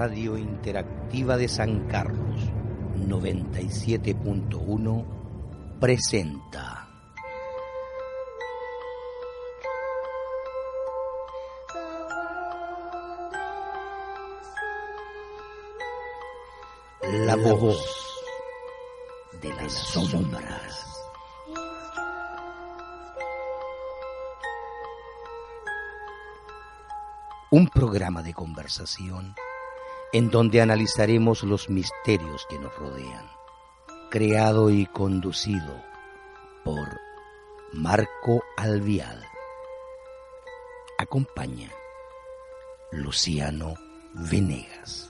Radio Interactiva de San Carlos 97.1 presenta La voz de las sombras. Un programa de conversación en donde analizaremos los misterios que nos rodean, creado y conducido por Marco Alvial. Acompaña Luciano Venegas.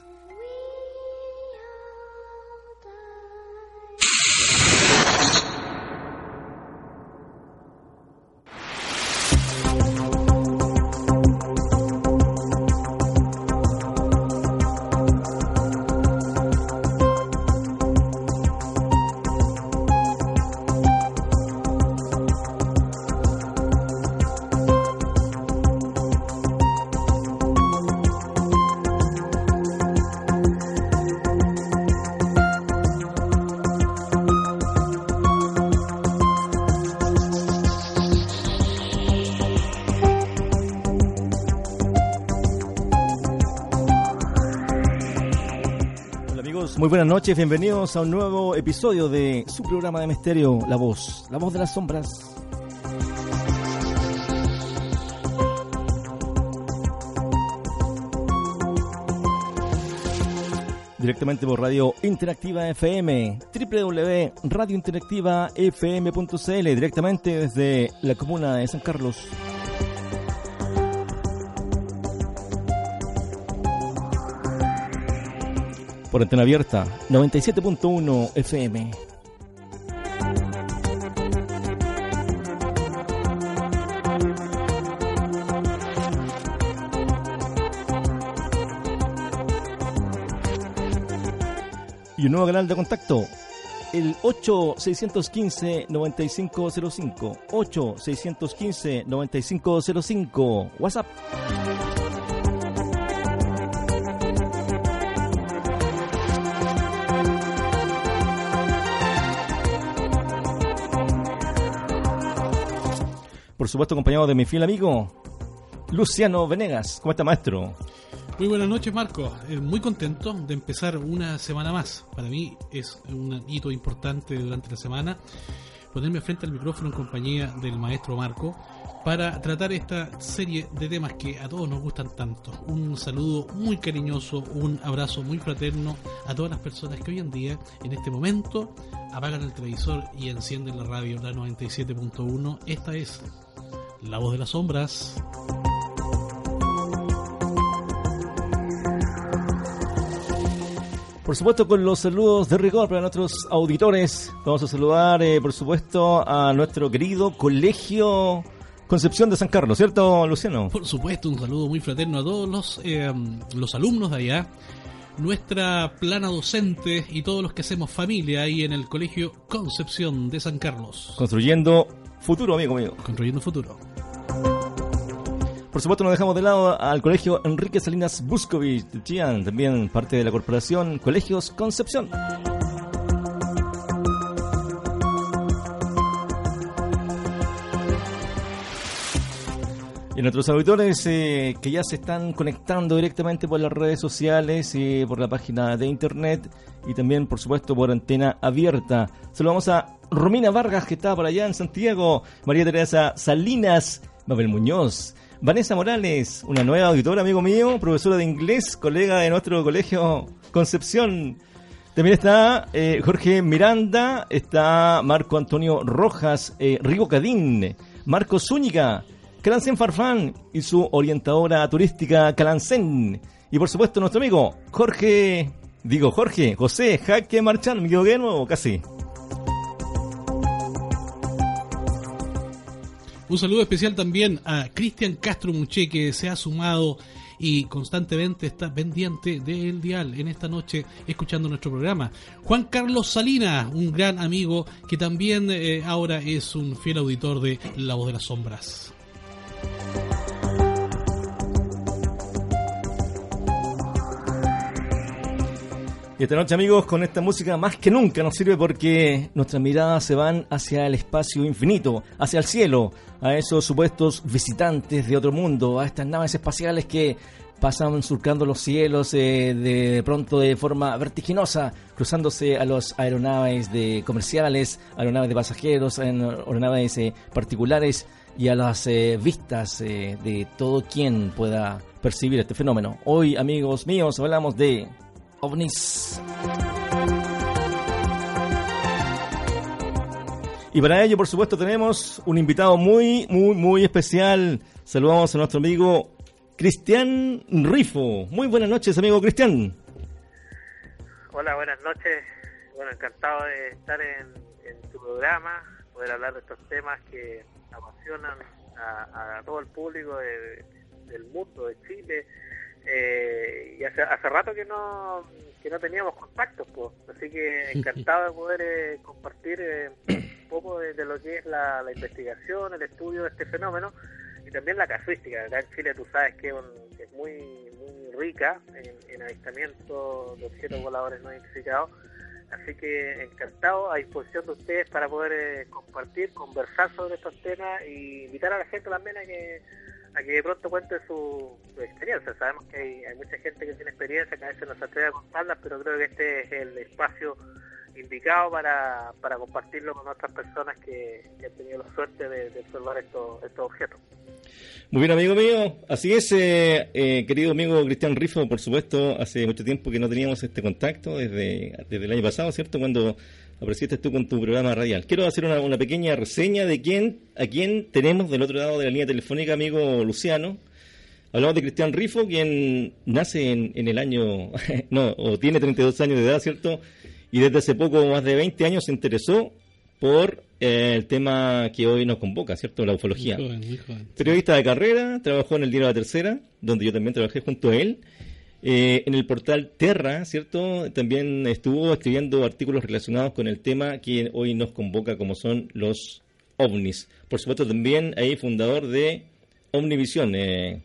Noches, bienvenidos a un nuevo episodio de su programa de misterio, La Voz, La Voz de las Sombras. Directamente por Radio Interactiva FM, www.radiointeractivafm.cl, directamente desde la comuna de San Carlos. Por antena abierta 97.1 FM. Y un nuevo canal de contacto, el 8615-9505. 8615-9505. WhatsApp. Por supuesto acompañado de mi fiel amigo Luciano Venegas. ¿Cómo está, maestro? Muy buenas noches, Marco. Eh, muy contento de empezar una semana más. Para mí es un hito importante durante la semana ponerme frente al micrófono en compañía del maestro Marco para tratar esta serie de temas que a todos nos gustan tanto. Un saludo muy cariñoso, un abrazo muy fraterno a todas las personas que hoy en día, en este momento, apagan el televisor y encienden la radio, la 97.1. Esta es la voz de las sombras. Por supuesto, con los saludos de rigor para nuestros auditores. Vamos a saludar, eh, por supuesto, a nuestro querido colegio Concepción de San Carlos, ¿cierto, Luciano? Por supuesto, un saludo muy fraterno a todos los, eh, los alumnos de allá, nuestra plana docente y todos los que hacemos familia ahí en el colegio Concepción de San Carlos. Construyendo futuro, amigo mío. Construyendo futuro. Por supuesto, nos dejamos de lado al colegio Enrique Salinas Buscovich de Chillán, también parte de la corporación Colegios Concepción. Y nuestros auditores eh, que ya se están conectando directamente por las redes sociales y por la página de internet y también, por supuesto, por antena abierta. Saludamos a Romina Vargas, que está por allá en Santiago, María Teresa Salinas, Mabel Muñoz, Vanessa Morales, una nueva auditora, amigo mío, profesora de inglés, colega de nuestro colegio Concepción. También está eh, Jorge Miranda, está Marco Antonio Rojas, eh, Rigo Cadín, Marco Zúñiga, Calancén Farfán y su orientadora turística Calancén. Y por supuesto nuestro amigo Jorge, digo Jorge, José Jaque Marchán, mi o casi. Un saludo especial también a Cristian Castro Muche que se ha sumado y constantemente está pendiente del dial en esta noche escuchando nuestro programa. Juan Carlos Salinas, un gran amigo que también eh, ahora es un fiel auditor de La Voz de las Sombras. Y esta noche, amigos, con esta música más que nunca nos sirve porque nuestras miradas se van hacia el espacio infinito, hacia el cielo, a esos supuestos visitantes de otro mundo, a estas naves espaciales que pasan surcando los cielos eh, de, pronto de forma vertiginosa, cruzándose a los aeronaves de comerciales, aeronaves de pasajeros, aeronaves eh, particulares y a las eh, vistas de todo quien pueda percibir este fenómeno. Hoy, amigos míos, hablamos de ovnis. Y para ello, por supuesto, tenemos un invitado muy, muy, muy especial. Saludamos a nuestro amigo Cristian Rifo. Muy buenas noches, amigo Cristian. Hola, buenas noches. Bueno, encantado de estar en, tu programa, poder hablar de estos temas que apasionan a, todo el público del mundo, de Chile, eh, y hace, hace rato que no que no teníamos contactos, pues. así que encantado de poder eh, compartir eh, un poco de, lo que es la, investigación, el estudio de este fenómeno y también la casuística. Acá en Chile tú sabes que es muy, muy rica en, en avistamiento de objetos voladores no identificados, así que encantado a disposición de ustedes para poder compartir, conversar sobre estos temas y invitar a la gente también a que a que de pronto cuente su, experiencia. Sabemos que hay, mucha gente que tiene experiencia, que a veces no se atreve a contarlas, pero creo que este es el espacio indicado para, para compartirlo con otras personas que, han tenido la suerte de, observar estos, estos objetos. Muy bien, amigo mío. Así es, eh, eh, querido amigo Cristian Rifo, por supuesto, hace mucho tiempo que no teníamos este contacto, desde, desde el año pasado, ¿cierto? Cuando apareciste tú con tu programa radial. Quiero hacer una, pequeña reseña de quién, a quién tenemos del otro lado de la línea telefónica, amigo Luciano. Hablamos de Cristian Rifo, quien nace en, el año, no, o tiene 32 años de edad, ¿cierto? Y desde hace poco, más de 20 años, se interesó por eh, el tema que hoy nos convoca, ¿cierto? La ufología. Periodista de carrera, trabajó en el diario La Tercera, donde yo también trabajé junto a él eh, en el portal Terra, ¿cierto? También estuvo escribiendo artículos relacionados con el tema que hoy nos convoca, como son los ovnis. Por supuesto, también ahí fundador de Omnivisión. Eh.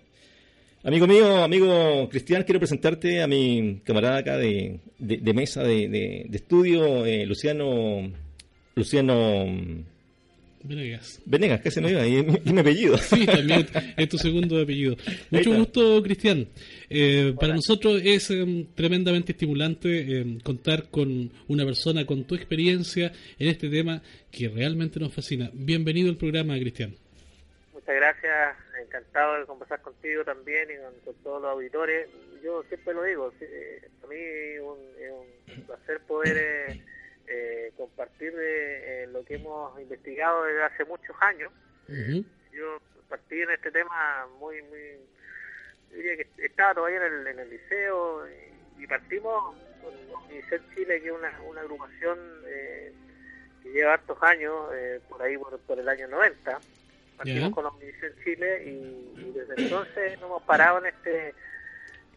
Amigo mío, amigo Cristian, quiero presentarte a mi camarada acá de, mesa de, estudio, eh, Luciano. Luciano. Venegas. Venegas, casi no iba, y mi apellido. Sí, también es tu segundo apellido. Mucho gusto, Cristian. Eh, para nosotros es em, tremendamente estimulante em, contar con una persona con tu experiencia en este tema que realmente nos fascina. Bienvenido al programa, Cristian. Muchas gracias, encantado de conversar contigo también y con, todos los auditores. Yo siempre lo digo, eh, a mí es un, placer poder eh, eh compartir lo que hemos investigado desde hace muchos años. Yo partí en este tema muy, muy diría que estaba todavía en el, en el liceo y, partimos con Omnicet Chile, que es una, una agrupación eh, que lleva hartos años, eh, por ahí por, el año 90. Partimos con Omnicet Chile y, desde entonces no hemos parado en este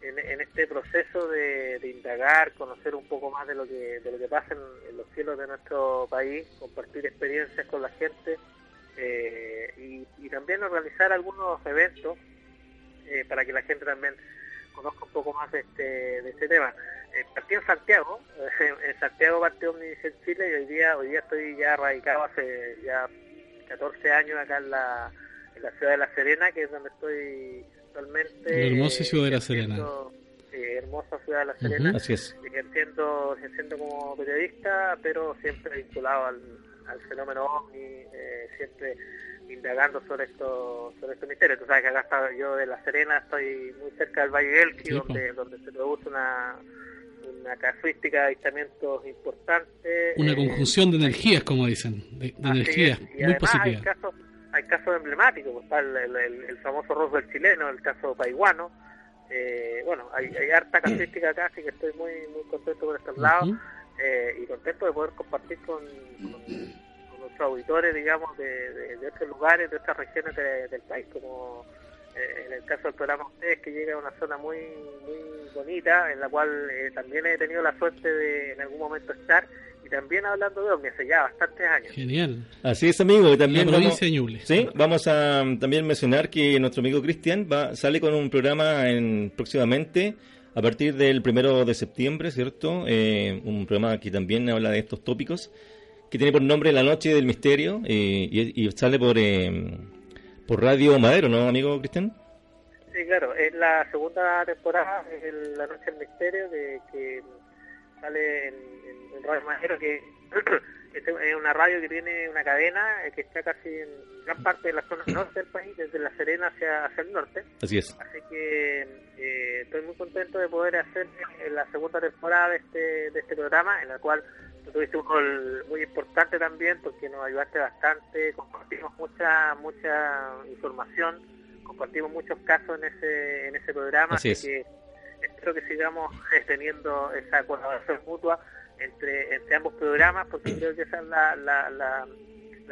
en, este proceso de, indagar, conocer un poco más de lo que de lo que pasa en, los cielos de nuestro país, compartir experiencias con la gente eh, y, y también organizar algunos eventos eh, para que la gente también conozca un poco más de este, de este tema. Eh, partí en Santiago, en Santiago partió en Chile y hoy día, hoy día estoy ya radicado hace ya 14 años acá en la, en la ciudad de La Serena, que es donde estoy actualmente. La hermosa ciudad de La Serena. hermosa ciudad de La Serena. Así es. Ejerciendo, ejerciendo como periodista, pero siempre vinculado al, al fenómeno OVNI, eh, siempre indagando sobre esto sobre este misterio. Tú sabes que acá está yo de La Serena, estoy muy cerca del Valle Elqui, donde, donde se produce una, una casuística de avistamientos importante. Una eh, conjunción de energías, como dicen, de, energías muy positivas. Hay casos, hay casos emblemáticos, pues, está el, el, famoso Roswell chileno, el caso paiguano, eh, bueno, hay, hay harta casuística acá, así que estoy muy muy contento por estos lados eh, y contento de poder compartir con, nuestros auditores, digamos, de, de, otros lugares, de otras regiones del país, como eh, en el caso del programa Ustedes, que llega a una zona muy muy bonita, en la cual también he tenido la suerte de en algún momento estar también hablando de ovnis hace ya bastantes años. Genial. Así es, amigo. Y también vamos, ¿sí? vamos a mm, también mencionar que nuestro amigo Cristian va sale con un programa en próximamente a partir del primero de septiembre, ¿cierto? Eh, un programa que también habla de estos tópicos, que tiene por nombre La Noche del Misterio eh, y, sale por, eh, por Radio Madero, ¿no, amigo Cristian? Sí, claro, es la segunda temporada, es La Noche del Misterio, de que sale en Radio Majero, que es una radio que tiene una cadena eh, que está casi en gran parte de la zona norte del país, desde La Serena hacia, hacia el norte. Así es. Así que eh, estoy muy contento de poder hacer la segunda temporada de este, de este programa, en la cual tuviste un rol muy importante también porque nos ayudaste bastante, compartimos mucha mucha información, compartimos muchos casos en ese en ese programa, así, que espero que sigamos teniendo esa colaboración mutua entre, entre ambos programas, porque creo que esa es la, la, la,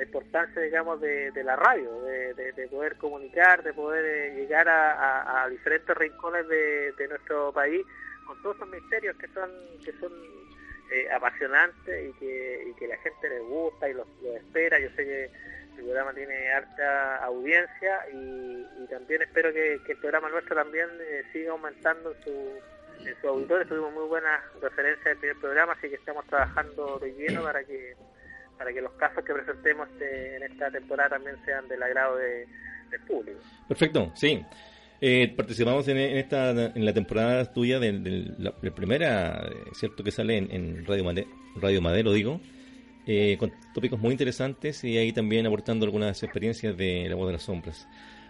importancia, digamos, de, de la radio, de, de, poder comunicar, de poder eh, llegar a, a, diferentes rincones de, de nuestro país con todos esos misterios que son que son eh, apasionantes y que, y que la gente les gusta y los, espera. Yo sé que el programa tiene harta audiencia y, también espero que, que, el programa nuestro también eh, siga aumentando su en su auditorio tuvimos muy buenas referencias del primer programa, así que estamos trabajando de lleno para que para que los casos que presentemos este, en esta temporada también sean del agrado de, del público. Perfecto, sí. Eh, participamos en, esta en la temporada tuya de, la, primera, eh, cierto que sale en, Radio, Madero, Radio Madero, digo, eh, con tópicos muy interesantes y ahí también aportando algunas experiencias de la voz de las sombras.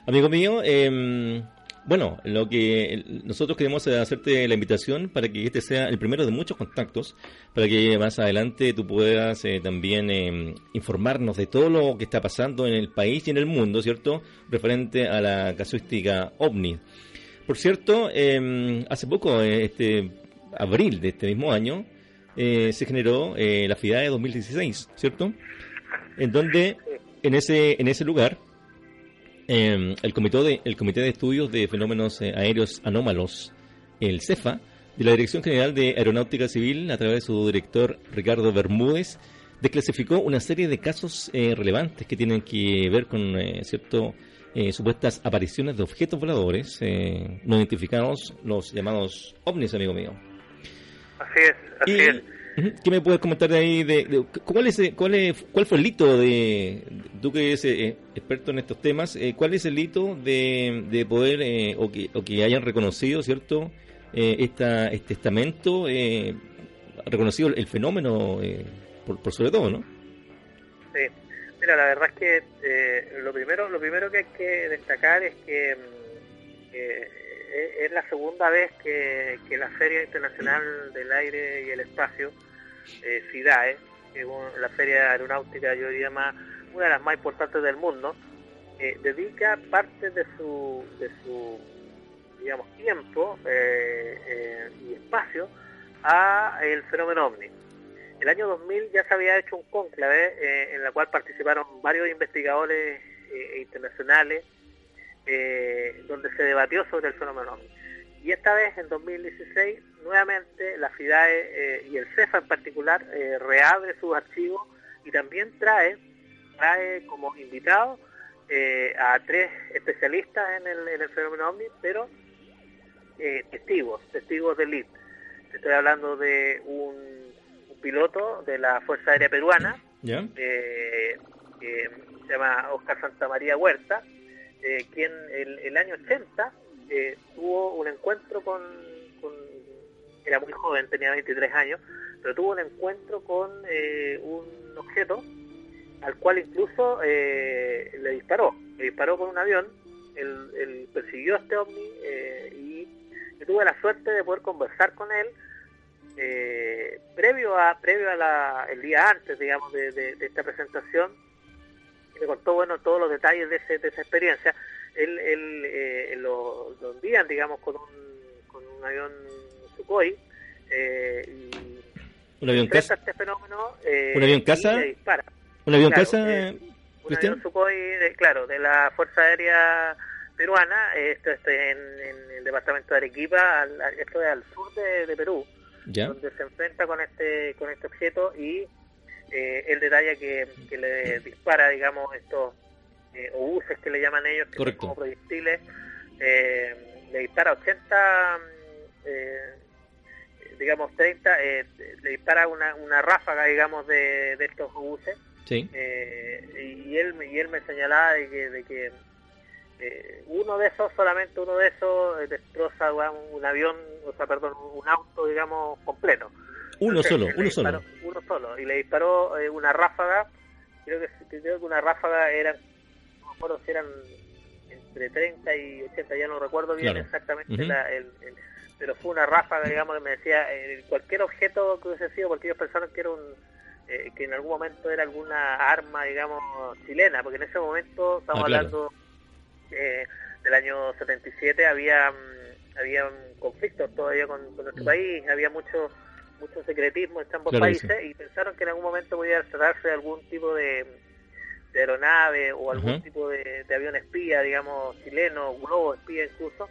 Amigo mío, eh, bueno, lo que nosotros queremos hacerte la invitación para que este sea el primero de muchos contactos, para que más adelante tú puedas eh, también eh, informarnos de todo lo que está pasando en el país y en el mundo, ¿cierto? Referente a la casuística ovni. Por cierto, em, hace poco, eh, este abril de este mismo año, se generó la FIDA de 2016, ¿cierto? En donde en ese en ese lugar Em, el, comité de, el Comité de Estudios de Fenómenos eh, Aéreos Anómalos, el CEFA, de la Dirección General de Aeronáutica Civil, a través de su director Ricardo Bermúdez, desclasificó una serie de casos eh, relevantes que tienen que ver con eh, cierto supuestas apariciones de objetos voladores no identificados, los llamados ovnis, amigo mío. Así es, así es. ¿Qué me puedes comentar de ahí? De, ¿cuál, es, cuál, es, ¿Cuál fue el hito de, tú que eres eh, experto en estos temas, eh, cuál es el hito de, de poder, eh, o, que, o que hayan reconocido, ¿cierto? esta, este estamento, reconocido el fenómeno por, por, sobre todo, ¿no? Sí, mira, la verdad es que lo primero lo primero que hay que destacar es que es la segunda vez que, la Feria Internacional del Aire y el Espacio eh, FIDAE, que es la feria aeronáutica, yo diría más, una de las más importantes del mundo, eh, dedica parte de su, de su digamos, tiempo eh, eh, y espacio a el fenómeno OVNI. El año 2000 ya se había hecho un cónclave en la cual participaron varios investigadores internacionales donde se debatió sobre el fenómeno OVNI. Y esta vez, en 2016, nuevamente la FIDAE eh, y el CEFA en particular eh, reabre sus archivos y también trae, trae como invitado eh, a tres especialistas en el, en el fenómeno OVNI, pero testigos, testigos del LID. Estoy hablando de un, piloto de la Fuerza Aérea Peruana, que se llama Oscar Santamaría Huerta, quien el, el año 80 eh, tuvo un encuentro con, Era muy joven, tenía 23 años, pero tuvo un encuentro con eh, un objeto al cual incluso eh, le disparó. Le disparó con un avión, él, persiguió a este ovni y yo tuve la suerte de poder conversar con él previo a previo a la, el día antes digamos de, esta presentación me contó, bueno, todos los detalles de, ese, de esa experiencia. Él, él eh, lo, lo, envían, digamos, con un, con un avión Sukhoi. Eh, y ¿Un avión casa? Este fenómeno, eh, ¿Un avión casa? Y dispara. ¿Un avión Claro, casa, eh, un avión Sukhoi, de- claro, de la Fuerza Aérea Peruana, esto es en, en el departamento de Arequipa, al- al- esto es al sur de, de Perú, ¿Ya? donde se enfrenta con este con este objeto y eh, él detalla que, que le dispara, digamos, estos eh, obuses que le llaman ellos, que Correcto. son como proyectiles, eh, le dispara 80, mm, eh, digamos 30, eh, le dispara una, una ráfaga, digamos, de, de estos obuses Sí. y él me- y él me señalaba de que, de que uno de esos solamente uno de esos destroza un avión o sea perdón un auto digamos completo Uno Entonces, solo, uno solo. uno solo y le disparó eh, una ráfaga creo que creo que una ráfaga eran no me acuerdo si eran entre 30 y 80 ya no recuerdo bien Claro. exactamente la- el- el- pero fue una ráfaga digamos que me decía eh, cualquier objeto que hubiese sido porque ellos pensaron que era un eh, que en algún momento era alguna arma, digamos, chilena, porque en ese momento, estamos Ah, claro. hablando eh, del año 77, había mm, había conflictos todavía con, con nuestro Mm. país, había mucho mucho secretismo entre ambos Claro países y pensaron que en algún momento podía tratarse de algún tipo de, de aeronave o algún tipo de, de avión espía, digamos, chileno, globo espía incluso,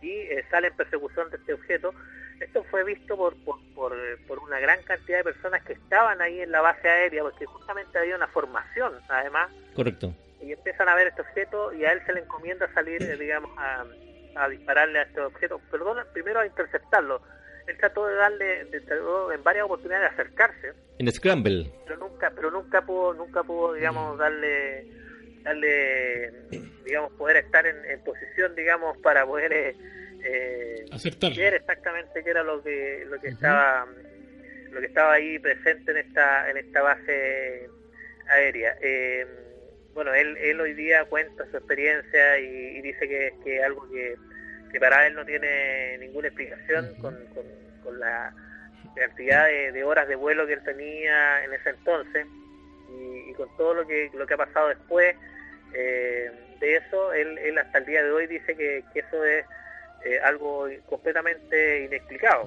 y eh, sale en persecución de este objeto. Esto fue visto por, por, por, por una gran cantidad de personas que estaban ahí en la base aérea, porque justamente había una formación, además, Correcto. y empiezan a ver este objeto y a él se le encomienda salir, eh, digamos, a, a dispararle a este objeto. Perdón, primero a interceptarlo. Él trató de darle, de- trató en varias oportunidades de acercarse, En Scramble. pero nunca, pero nunca pudo, nunca pudo, digamos, darle, darle, digamos, poder estar en, en posición, digamos, para poder eh, eh, Acertar. ver exactamente qué era lo que, lo que estaba, lo que estaba ahí presente en esta, en esta base aérea. Eh, bueno, él, él hoy día cuenta su experiencia y, y dice que es que algo que, que para él no tiene ninguna explicación con, con, con la cantidad de, de horas de vuelo que él tenía en ese entonces y, y con todo lo que, lo que ha pasado después eh, de eso, él, él hasta el día de hoy dice que, que eso es eh, algo completamente inexplicado.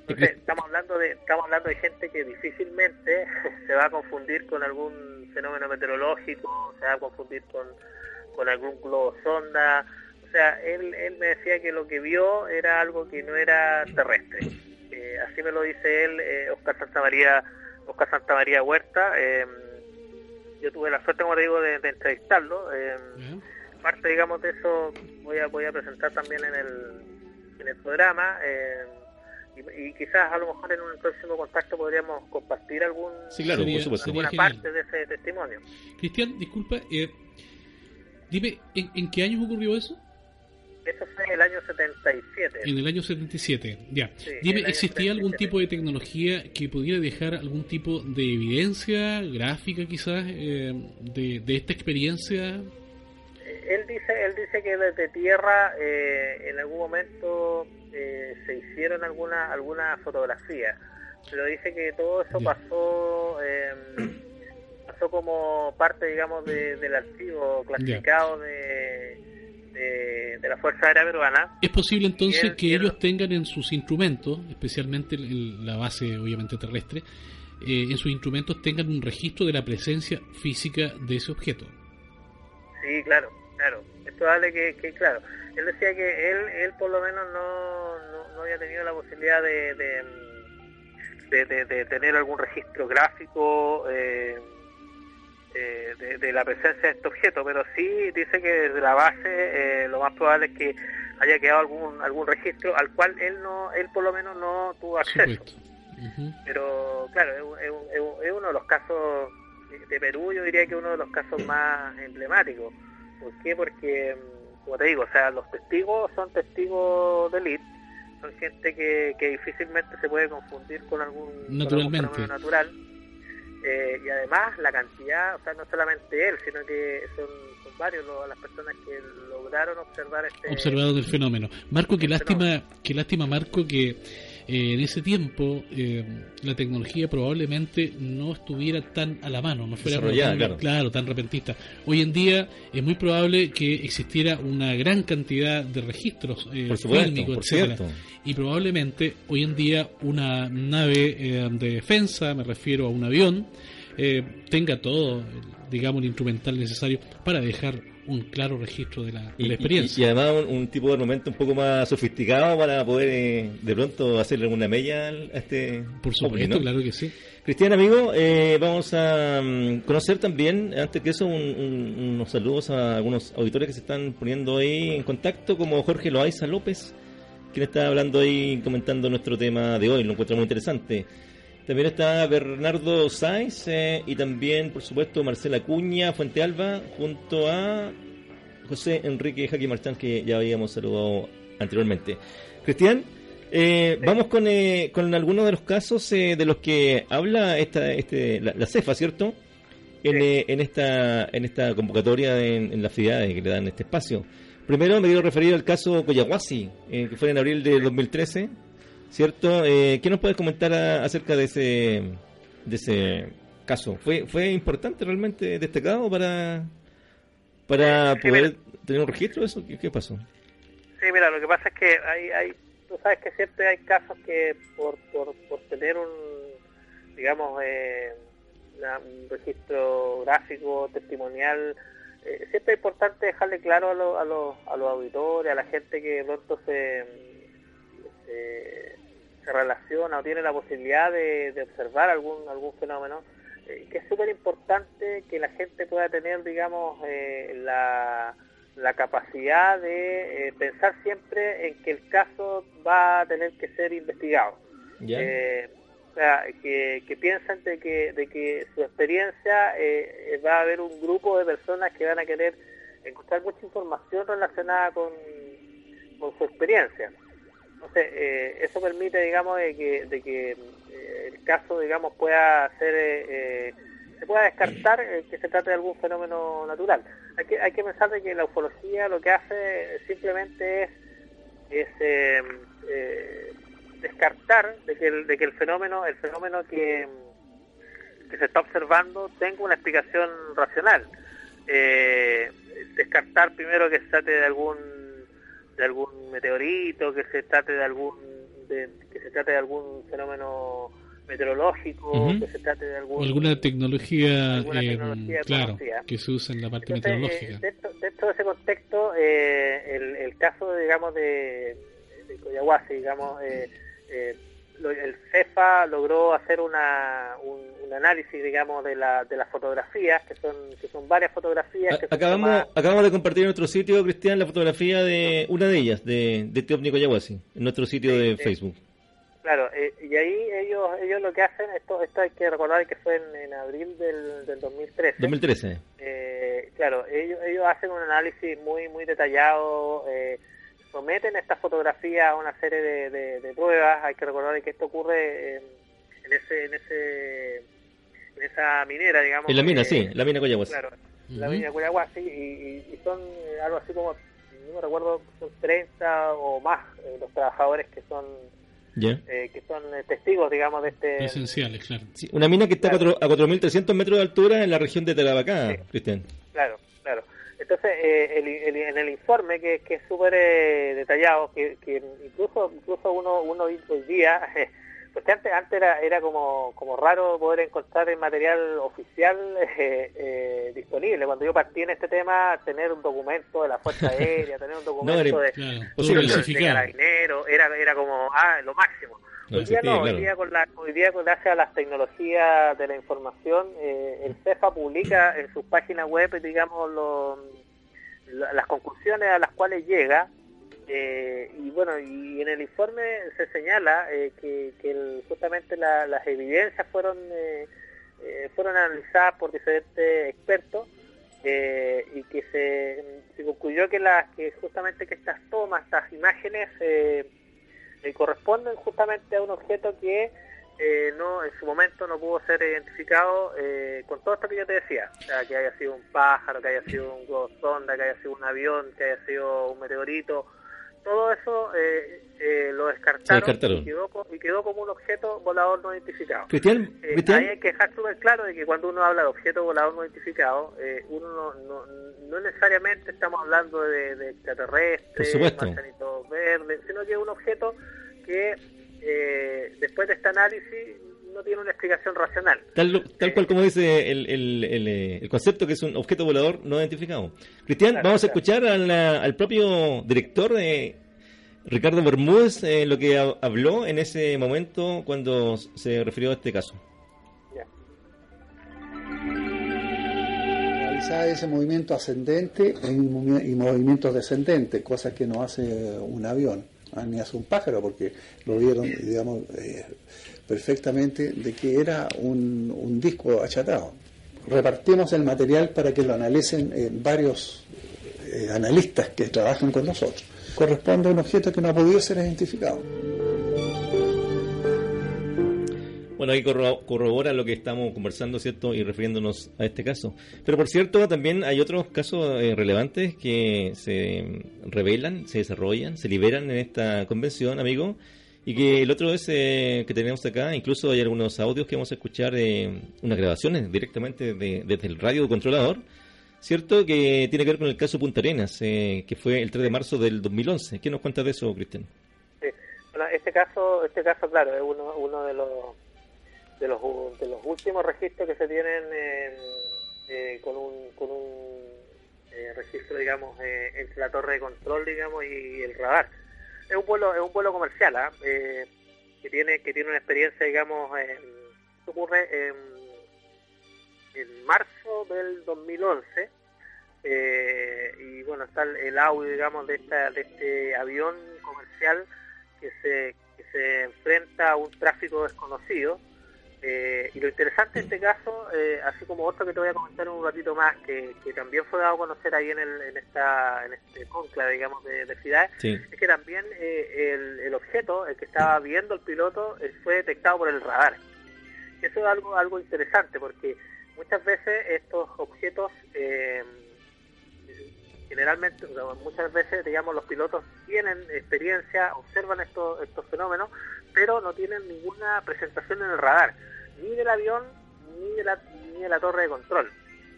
Entonces, estamos hablando de estamos hablando de gente que difícilmente se va a confundir con algún fenómeno meteorológico, se va a confundir con, con algún globo sonda. O sea, él, él me decía que lo que vio era algo que no era terrestre. Eh, así me lo dice él, eh, Oscar Santamaría, Oscar Santamaría Huerta. Eh, yo tuve la suerte, como te digo, de, de entrevistarlo. Eh, parte digamos de eso voy a voy a presentar también en el en el programa eh, y, y quizás a lo mejor en un próximo contacto podríamos compartir algún Sí, claro, Sería- por supuesto. sería- alguna genial. parte de ese testimonio Cristian, disculpa, eh, dime, ¿en, en qué años ocurrió eso? Eso fue en el año 77 En el año 77, ya. Sí, Dime, ¿existía algún 77. tipo de tecnología que pudiera dejar algún tipo de evidencia gráfica quizás eh, de, de esta experiencia? Eh, él dice él dice que desde tierra eh, en algún momento eh, se hicieron alguna alguna fotografía pero dice que todo eso Ya. pasó eh, pasó como parte digamos de- del archivo clasificado de, de, de la fuerza aérea peruana ¿Es posible entonces que ellos tengan en sus instrumentos, especialmente el- la base obviamente terrestre, eh, en sus instrumentos tengan un registro de la presencia física de ese objeto? Sí, claro, claro. Es probable que, que, claro. Él decía que él, él por lo menos no, no, no había tenido la posibilidad de, de, de, de- de tener algún registro gráfico eh, eh, de, de la presencia de este objeto, pero sí dice que desde la base eh, lo más probable es que haya quedado algún algún registro al cual él no él por lo menos no tuvo Por acceso pero claro, es, es es un- es uno de los casos de Perú, yo diría que uno de los casos más emblemáticos. ¿Por qué? Porque, mm, como te digo, o sea, los testigos son testigos de élite, son gente que, que difícilmente se puede confundir con algún, con algún fenómeno natural. Eh, y además la cantidad, o sea, no solamente él, sino que son, son varios los- las personas que lograron observar este... observador del fenómeno. Marco, qué lástima, qué lástima, Marco, que eh, en ese tiempo eh, la tecnología probablemente no estuviera tan a la mano, no fuera tan, claro. tan repentista. Hoy en día es muy probable que existiera una gran cantidad de registros eh, por y probablemente hoy en día una nave eh, de defensa, me refiero a un avión, tenga todo, digamos, el instrumental necesario para dejar un claro registro de la, experiencia. Y, además un, tipo de armamento un poco más sofisticado para poder eh, de pronto hacerle alguna mella a este... Por supuesto, claro que sí. Cristian, amigo, eh, vamos a mm, conocer también, antes que eso, unos saludos a algunos auditores que se están poniendo ahí en contacto, como Jorge Loaiza López, quien está hablando ahí, comentando nuestro tema de hoy, lo encuentro muy interesante. También está Bernardo Sáenz eh, y también, por supuesto, Marcela Cuña, Fuente Alba, junto a José Enrique Jaque Marchán, que ya habíamos saludado anteriormente. Cristian, eh, vamos con, eh, con algunos de los casos de los que habla esta, este, la, CEFA, ¿cierto? En, en, esta, en esta convocatoria, en, en las ciudades que le dan este espacio. Primero me quiero referir al caso Coyahuasi, que fue en abril de 2013 ¿cierto? Eh, ¿Qué nos puedes comentar acerca de ese, de ese caso? ¿Fue, ¿Fue importante realmente destacado para, para poder tener un registro de eso? ¿Qué, pasó? Sí, mira, lo que pasa es que hay, hay tú sabes que siempre hay casos que por, por, por tener un, digamos, eh, un registro gráfico, testimonial, eh, siempre es importante dejarle claro a, a, los, a los auditores, a la gente que pronto se, se, se relaciona o tiene la posibilidad de, observar algún algún fenómeno, eh, que es súper importante que la gente pueda tener, digamos, eh, la, la capacidad de eh, pensar siempre en que el caso va a tener que ser investigado. o sea, que, que piensan de que, de que su experiencia va a haber un grupo de personas que van a querer encontrar mucha información relacionada con, con su experiencia. Entonces, eh, eso permite, digamos, de que, de que eh, el caso, digamos, pueda ser, eh, se pueda descartar que se trate de algún fenómeno natural. Hay que, hay que pensar de que la ufología lo que hace simplemente es, es descartar de que, el, de que el fenómeno, el fenómeno que, que se está observando tenga una explicación racional. descartar primero que se trate de algún de algún meteorito, que se trate de algún que se trate de algún fenómeno meteorológico, que se trate de alguna tecnología, eh, claro, que se usa en la parte meteorológica. Eh, dentro, de ese contexto, eh, el, el, caso, digamos, de, de Coyahuasi, digamos, eh, eh el CEFA logró hacer una, un, análisis, digamos, de, la, de las fotografías, que son, que son varias fotografías. Que acabamos, acabamos de compartir en nuestro sitio, Cristian, la fotografía de una de ellas, de, de Teópnico Yahuasi, en nuestro sitio de Facebook. Claro, eh, y ahí ellos ellos lo que hacen, esto esto hay que recordar que fue en, abril del, del 2013. 2013. Eh, claro, ellos, ellos hacen un análisis muy muy detallado, eh, someten esta fotografía a una serie de, pruebas. Hay que recordar que esto ocurre en, ese, en ese en esa minera, digamos. En la mina, sí, la mina Coyahuasi. Claro, la mina Coyahuasi, y, y, son eh, algo así como, no me recuerdo, son 30 o más eh, los trabajadores que son eh, que son testigos, digamos, de este... Esenciales, claro. una mina que está a 4.300 metros de altura en la región de Tarabacá, Cristian. Claro, entonces, eh, el, en el informe, que, que es súper eh, detallado, que, que, incluso incluso uno, uno hoy día, porque antes, antes era, era como, como raro poder encontrar el material oficial eh, disponible. Cuando yo partí en este tema, tener un documento de la Fuerza Aérea, tener un documento de, de, carabinero, era, era como ah, lo máximo. Hoy día no, hoy día, con la, hoy día gracias a las tecnologías de la información, eh, el CEFA publica en sus páginas web, digamos, las conclusiones a las cuales llega, eh, y bueno, y en el informe se señala eh, que, que justamente las evidencias fueron, fueron analizadas por diferentes expertos, y que se, se concluyó que, las que justamente que estas tomas, estas imágenes, eh, corresponden justamente a un objeto que eh, no en su momento no pudo ser identificado eh, con todo esto que yo te decía, o sea, que haya sido un pájaro, que haya sido un sonda, que haya sido un avión, que haya sido un meteorito, todo eso eh, eh, lo descartaron, Y, quedó, y, quedó, como un objeto volador no identificado. Cristian, eh, Ahí hay que dejar súper claro de que cuando uno habla de objeto volador no identificado, eh, uno no, no, no, necesariamente estamos hablando de, de extraterrestres, verdes, sino que es un objeto que eh, después de este análisis no tiene una explicación racional. Tal, tal cual como dice el, el, el, concepto que es un objeto volador no identificado. Cristian, vamos a escuchar al propio director de Ricardo Bermúdez eh, lo que habló en ese momento cuando se refirió a este caso. Analizar ese movimiento ascendente y movimientos descendentes, cosas que no hace un avión, ah, ni hace un pájaro, porque lo vieron, digamos, eh, perfectamente de que era un, un, disco achatado. Repartimos el material para que lo analicen eh, varios analistas que trabajan con nosotros corresponde a un objeto que no ha podido ser identificado. Bueno, ahí corrobora lo que estamos conversando, ¿cierto? Y refiriéndonos a este caso. Pero por cierto, también hay otros casos eh, relevantes que se revelan, se desarrollan, se liberan en esta convención, amigo. Y que el otro es eh, que tenemos acá, incluso hay algunos audios que vamos a escuchar, eh, unas grabaciones directamente desde el radio controlador, ¿cierto? Que tiene que ver con el caso Punta Arenas, eh, que fue el 3 de marzo del 2011. ¿Qué nos cuenta de eso, Cristian? Sí, bueno, este caso, este caso claro, es uno, uno de los de los de los últimos registros que se tienen eh, con un con un eh, registro, digamos, entre la torre de control, digamos, y el radar. Es un vuelo es un vuelo comercial, ¿ah? que tiene que tiene una experiencia, digamos, ocurre en marzo del 2011 eh, y bueno está el, audio digamos de, esta, de este avión comercial que se enfrenta a un tráfico desconocido eh, y lo interesante de este caso, eh, así como otro que te voy a comentar un ratito más, que, que también fue dado a conocer ahí en, el, en, esta, en este conclave, digamos, de, de ciudades, es que también el, el, objeto, el que estaba viendo el piloto, fue detectado por el radar. Eso es algo, algo interesante, porque muchas veces estos objetos, eh, generalmente, muchas veces, digamos, los pilotos tienen experiencia, observan estos, estos fenómenos, pero no tienen ninguna presentación en el radar, ni del avión, ni de la, ni de la torre de control.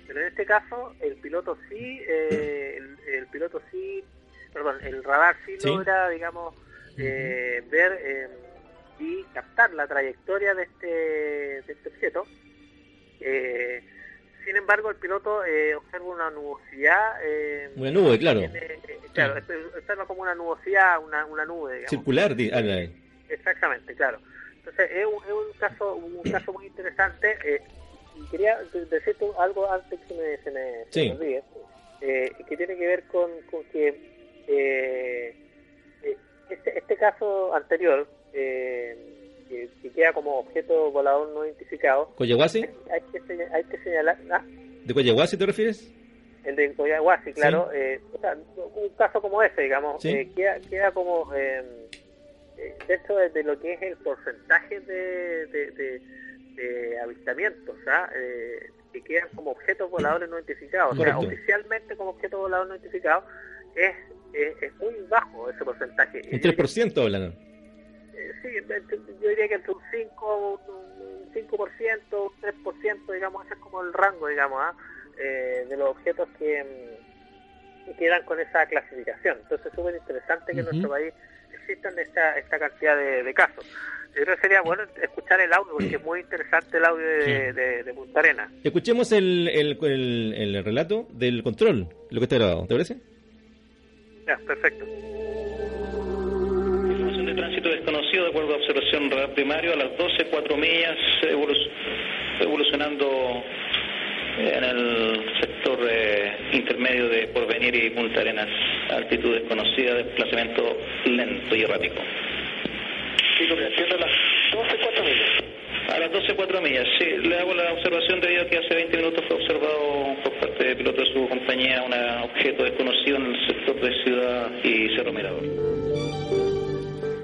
Pero en este caso, el piloto sí, eh, el, piloto sí, perdón, el radar sí, logra, digamos, eh, ver y captar la trayectoria de este, de este objeto eh, sin embargo, el piloto eh, observa una nubosidad. Eh, una nube, claro. claro, observa como una nubosidad, una, una nube. Digamos. Circular, Exactamente, claro. Entonces, es un, es un caso un caso muy interesante. y quería decirte algo antes que me, se me, se me olvide, que tiene que ver con, con que este, este caso anterior. Eh, que, queda como objeto volador no identificado. ¿Coyahuasi? Hay, que, hay que señalar. ¿ah? ¿De Coyahuasi te refieres? El de Coyahuasi, claro. Eh, o sea, un caso como ese, digamos, eh, queda, queda como eh, dentro de, lo que es el porcentaje de, de, de, avistamientos, ¿ah? eh, que quedan como objetos voladores no identificados. O sea, oficialmente como objetos voladores no identificados es, es, muy bajo ese porcentaje. Un 3% hablan sí, yo diría que entre un 5, un 5%, un 3%, digamos, ese es como el rango, digamos, ¿ah? eh, de los objetos que, quedan con esa clasificación. Entonces es súper interesante que en nuestro país existan esta, esta cantidad de, casos. Yo creo que sería bueno escuchar el audio, porque es muy interesante el audio de, de, Punta Arena. Escuchemos el, el, el, el relato del control, lo que está grabado, ¿te parece? Ya, perfecto tránsito desconocido de acuerdo a observación radar primario a las 12, 4 millas evolucionando en el sector eh, intermedio de Porvenir y Punta Arenas, altitud desconocida, desplazamiento lento y errático. Sí, lo que a las 12, 4 millas. A las 12, 4 millas, sí. Le hago la observación debido a que hace 20 minutos fue observado por parte del piloto de su compañía un objeto desconocido en el sector de Ciudad y Cerro Mirador.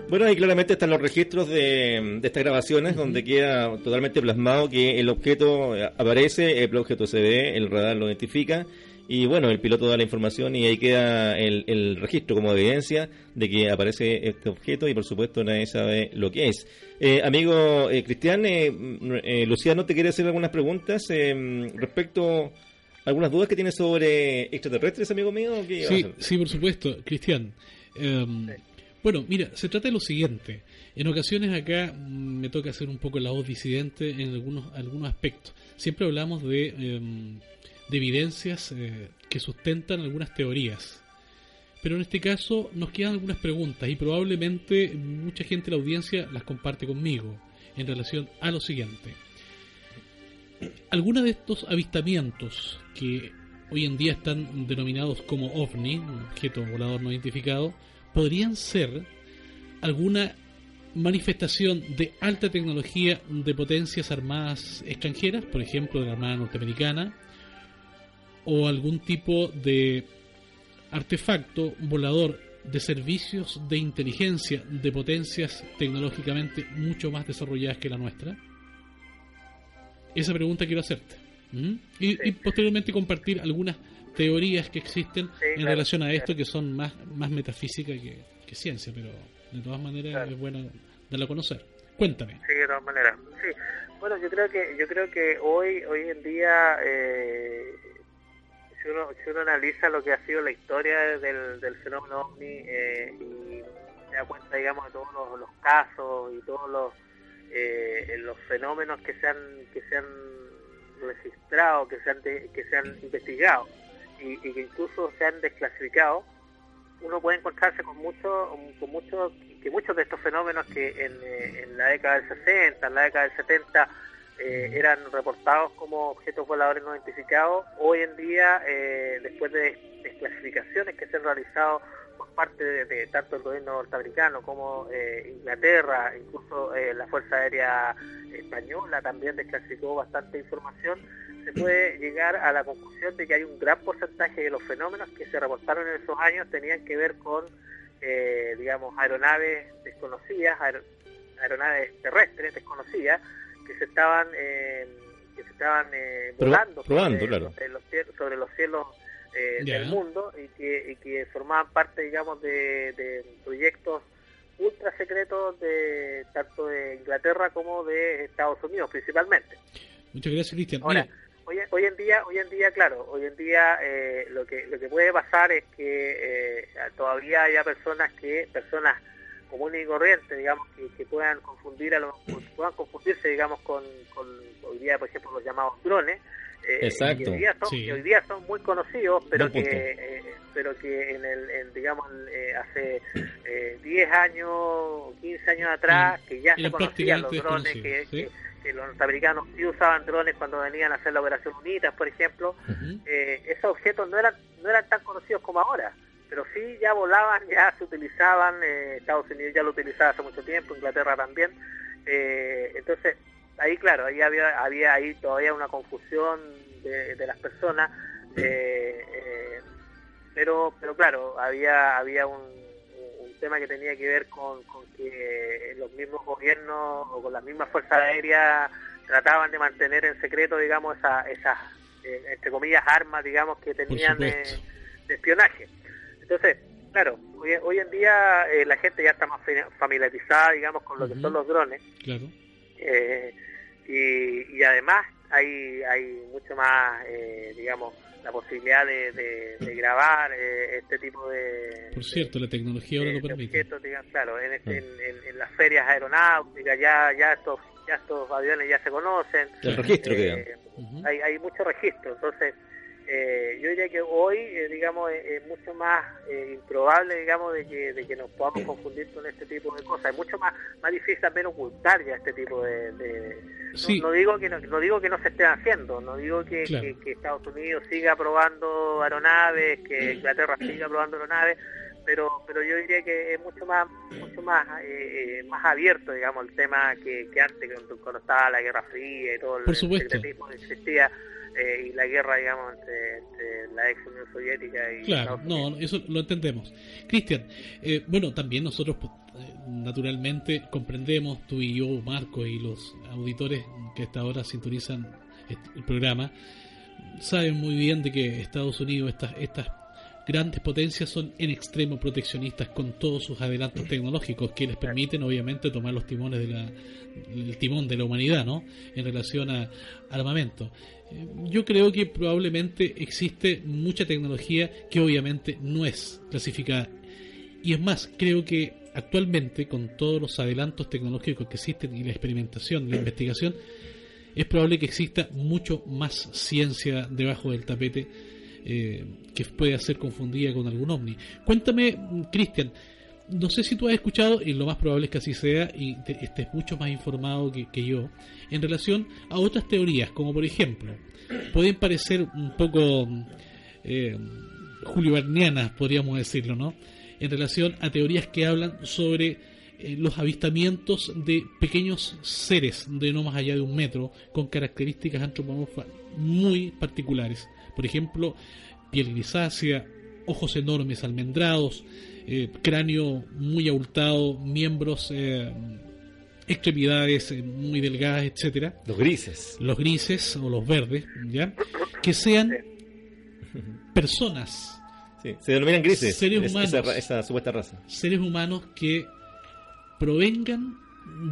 Bueno, ahí claramente están los registros de, estas grabaciones donde queda totalmente plasmado que el objeto aparece, el objeto se ve, el radar lo identifica y bueno, el piloto da la información y ahí queda el, el registro como evidencia de que aparece este objeto y por supuesto nadie sabe lo que es. Eh, amigo eh, Cristian, eh, mm, eh, Luciano te quiere hacer algunas preguntas eh, respecto a algunas dudas que tiene sobre extraterrestres, amigo mío. ¿o qué Sí, sí, por supuesto, Cristian. Em, Bueno, mira, se trata de lo siguiente. En ocasiones acá mm, me toca hacer un poco la voz disidente en algunos, algunos aspectos. Siempre hablamos de, em, de evidencias eh, que sustentan algunas teorías. Pero en este caso nos quedan algunas preguntas y probablemente mucha gente de la audiencia las comparte conmigo en relación a lo siguiente. Algunos de estos avistamientos que hoy en día están denominados como OVNI, objeto volador no identificado, podrían ser alguna manifestación de alta tecnología de potencias armadas extranjeras, por ejemplo de la Armada Norteamericana, o algún tipo de artefacto volador de servicios de inteligencia de potencias tecnológicamente mucho más desarrolladas que la nuestra? Esa pregunta quiero hacerte. ¿Mm? Y, y posteriormente compartir algunas teorías que existen Sí, en claro, relación a esto claro. que son más, más metafísica que, que ciencia, pero de todas maneras Claro. es bueno darla a conocer. Cuéntame. Sí, de todas maneras. Sí. Bueno, yo creo que yo creo que hoy hoy en día eh, si uno si uno analiza lo que ha sido la historia del, del fenómeno ovni eh, y se da cuenta, digamos, de todos los, los casos y todos los eh, los fenómenos que se han que se han registrado, que se han que se han investigado y, y que incluso se han desclasificado uno puede encontrarse con mucho, con mucho, que muchos de estos fenómenos que en, la década del 60, en la década del 70 eh, eran reportados como objetos voladores no identificados, hoy en día, eh, después de desclasificaciones que se han realizado por parte de, tanto el gobierno norteamericano como eh, Inglaterra, incluso la Fuerza Aérea Española también desclasificó bastante información, se puede llegar a la conclusión de que hay un gran porcentaje de los fenómenos que se reportaron en esos años tenían que ver con, eh, digamos, aeronaves desconocidas, aer- aeronaves terrestres desconocidas que se estaban eh, que se estaban eh, volando probando, sobre, claro. sobre los, ciel- sobre los cielos eh, del mundo y que, y que formaban parte, digamos, de, de proyectos ultra secretos de tanto de Inglaterra como de Estados Unidos principalmente. Muchas gracias, Cristian. Ahora, Mira, hoy, hoy en día, hoy en día, claro, hoy en día eh, lo que lo que puede pasar es que eh, todavía haya personas que personas comunes y corrientes, digamos, que, que puedan confundir a los puedan confundirse, digamos, con, con hoy día, por ejemplo, los llamados drones. eh, Exacto. Que hoy, día son, Sí. que hoy día son muy conocidos, pero que eh, pero que en el en, digamos eh, hace eh, 10 años, 15 años atrás, que ya se conocían los drones, que, desconocidos, que- que los norteamericanos sí usaban drones cuando venían a hacer la operación UNITAS, por ejemplo, eh, esos objetos no eran no eran tan conocidos como ahora, pero sí ya volaban, ya se utilizaban, eh, Estados Unidos ya lo utilizaba hace mucho tiempo, Inglaterra también, eh, entonces ahí claro, ahí había había ahí todavía una confusión de, de las personas, eh, eh, pero pero claro, había había un tema que tenía que ver con, con que los mismos gobiernos o con las mismas fuerzas aéreas trataban de mantener en secreto, digamos, esa, esas, eh, entre comillas, armas, digamos, que tenían de espionaje. Entonces, claro, hoy, hoy en día eh, la gente ya está más fa- familiarizada, digamos, con lo que son los drones. Claro. Eh, y, y además hay, hay mucho más, eh, digamos, la posibilidad de, de- de grabar eh, este tipo de, Por cierto, la tecnología ahora de- lo permite. objetos, digamos, claro, en, este- Ah. en, en- en las ferias aeronáuticas ya ya estos ya estos aviones ya se conocen. El registro Eh. Ujú. hay, hay mucho registro, entonces eh, yo diría que hoy, eh, digamos, es, es mucho más eh, improbable, digamos, de que, de que nos podamos confundir con este tipo de cosas. Es mucho más, más difícil también ocultar ya este tipo de... de- no- Sí. no, digo que no, no digo que no se estén haciendo, no digo que, Claro. que- que Estados Unidos siga probando aeronaves, que Inglaterra siga probando aeronaves, pero pero yo diría que es mucho más mucho más eh, más abierto digamos el tema que, que antes cuando, cuando estaba la Guerra Fría y todo el Por supuesto. secretismo que existía eh, y la guerra digamos entre, entre la ex Unión Soviética y Claro, no, eso lo entendemos. Cristian, eh, bueno, también nosotros eh, naturalmente comprendemos, tú y yo, Marco y los auditores que hasta ahora sintonizan este- el programa, saben muy bien de que Estados Unidos, estas, estas grandes potencias son en extremo proteccionistas con todos sus adelantos tecnológicos que les permiten obviamente tomar los timones de la, el timón de la humanidad ¿no? en relación a armamento. Yo creo que probablemente existe mucha tecnología que obviamente no es clasificada. Y es más, creo que actualmente con todos los adelantos tecnológicos que existen y la experimentación, la investigación, es probable que exista mucho más ciencia debajo del tapete eh, que puede ser confundida con algún ovni. Cuéntame, Cristian, no sé si tú has escuchado, y lo más probable es que así sea, y estés mucho más informado que, yo, en relación a otras teorías, como por ejemplo, pueden parecer un poco eh, podríamos decirlo, ¿no? En relación a teorías que hablan sobre eh, los avistamientos de pequeños seres de no más allá de un metro, con características antropomorfas muy particulares. Por ejemplo, piel grisácea, ojos enormes almendrados, eh, cráneo muy abultado, miembros, eh, extremidades eh, muy delgadas, etcétera. Los grises. Los grises o los verdes, ¿ya? Que sean personas. se denominan grises. Seres humanos. esa supuesta raza. Seres humanos que provengan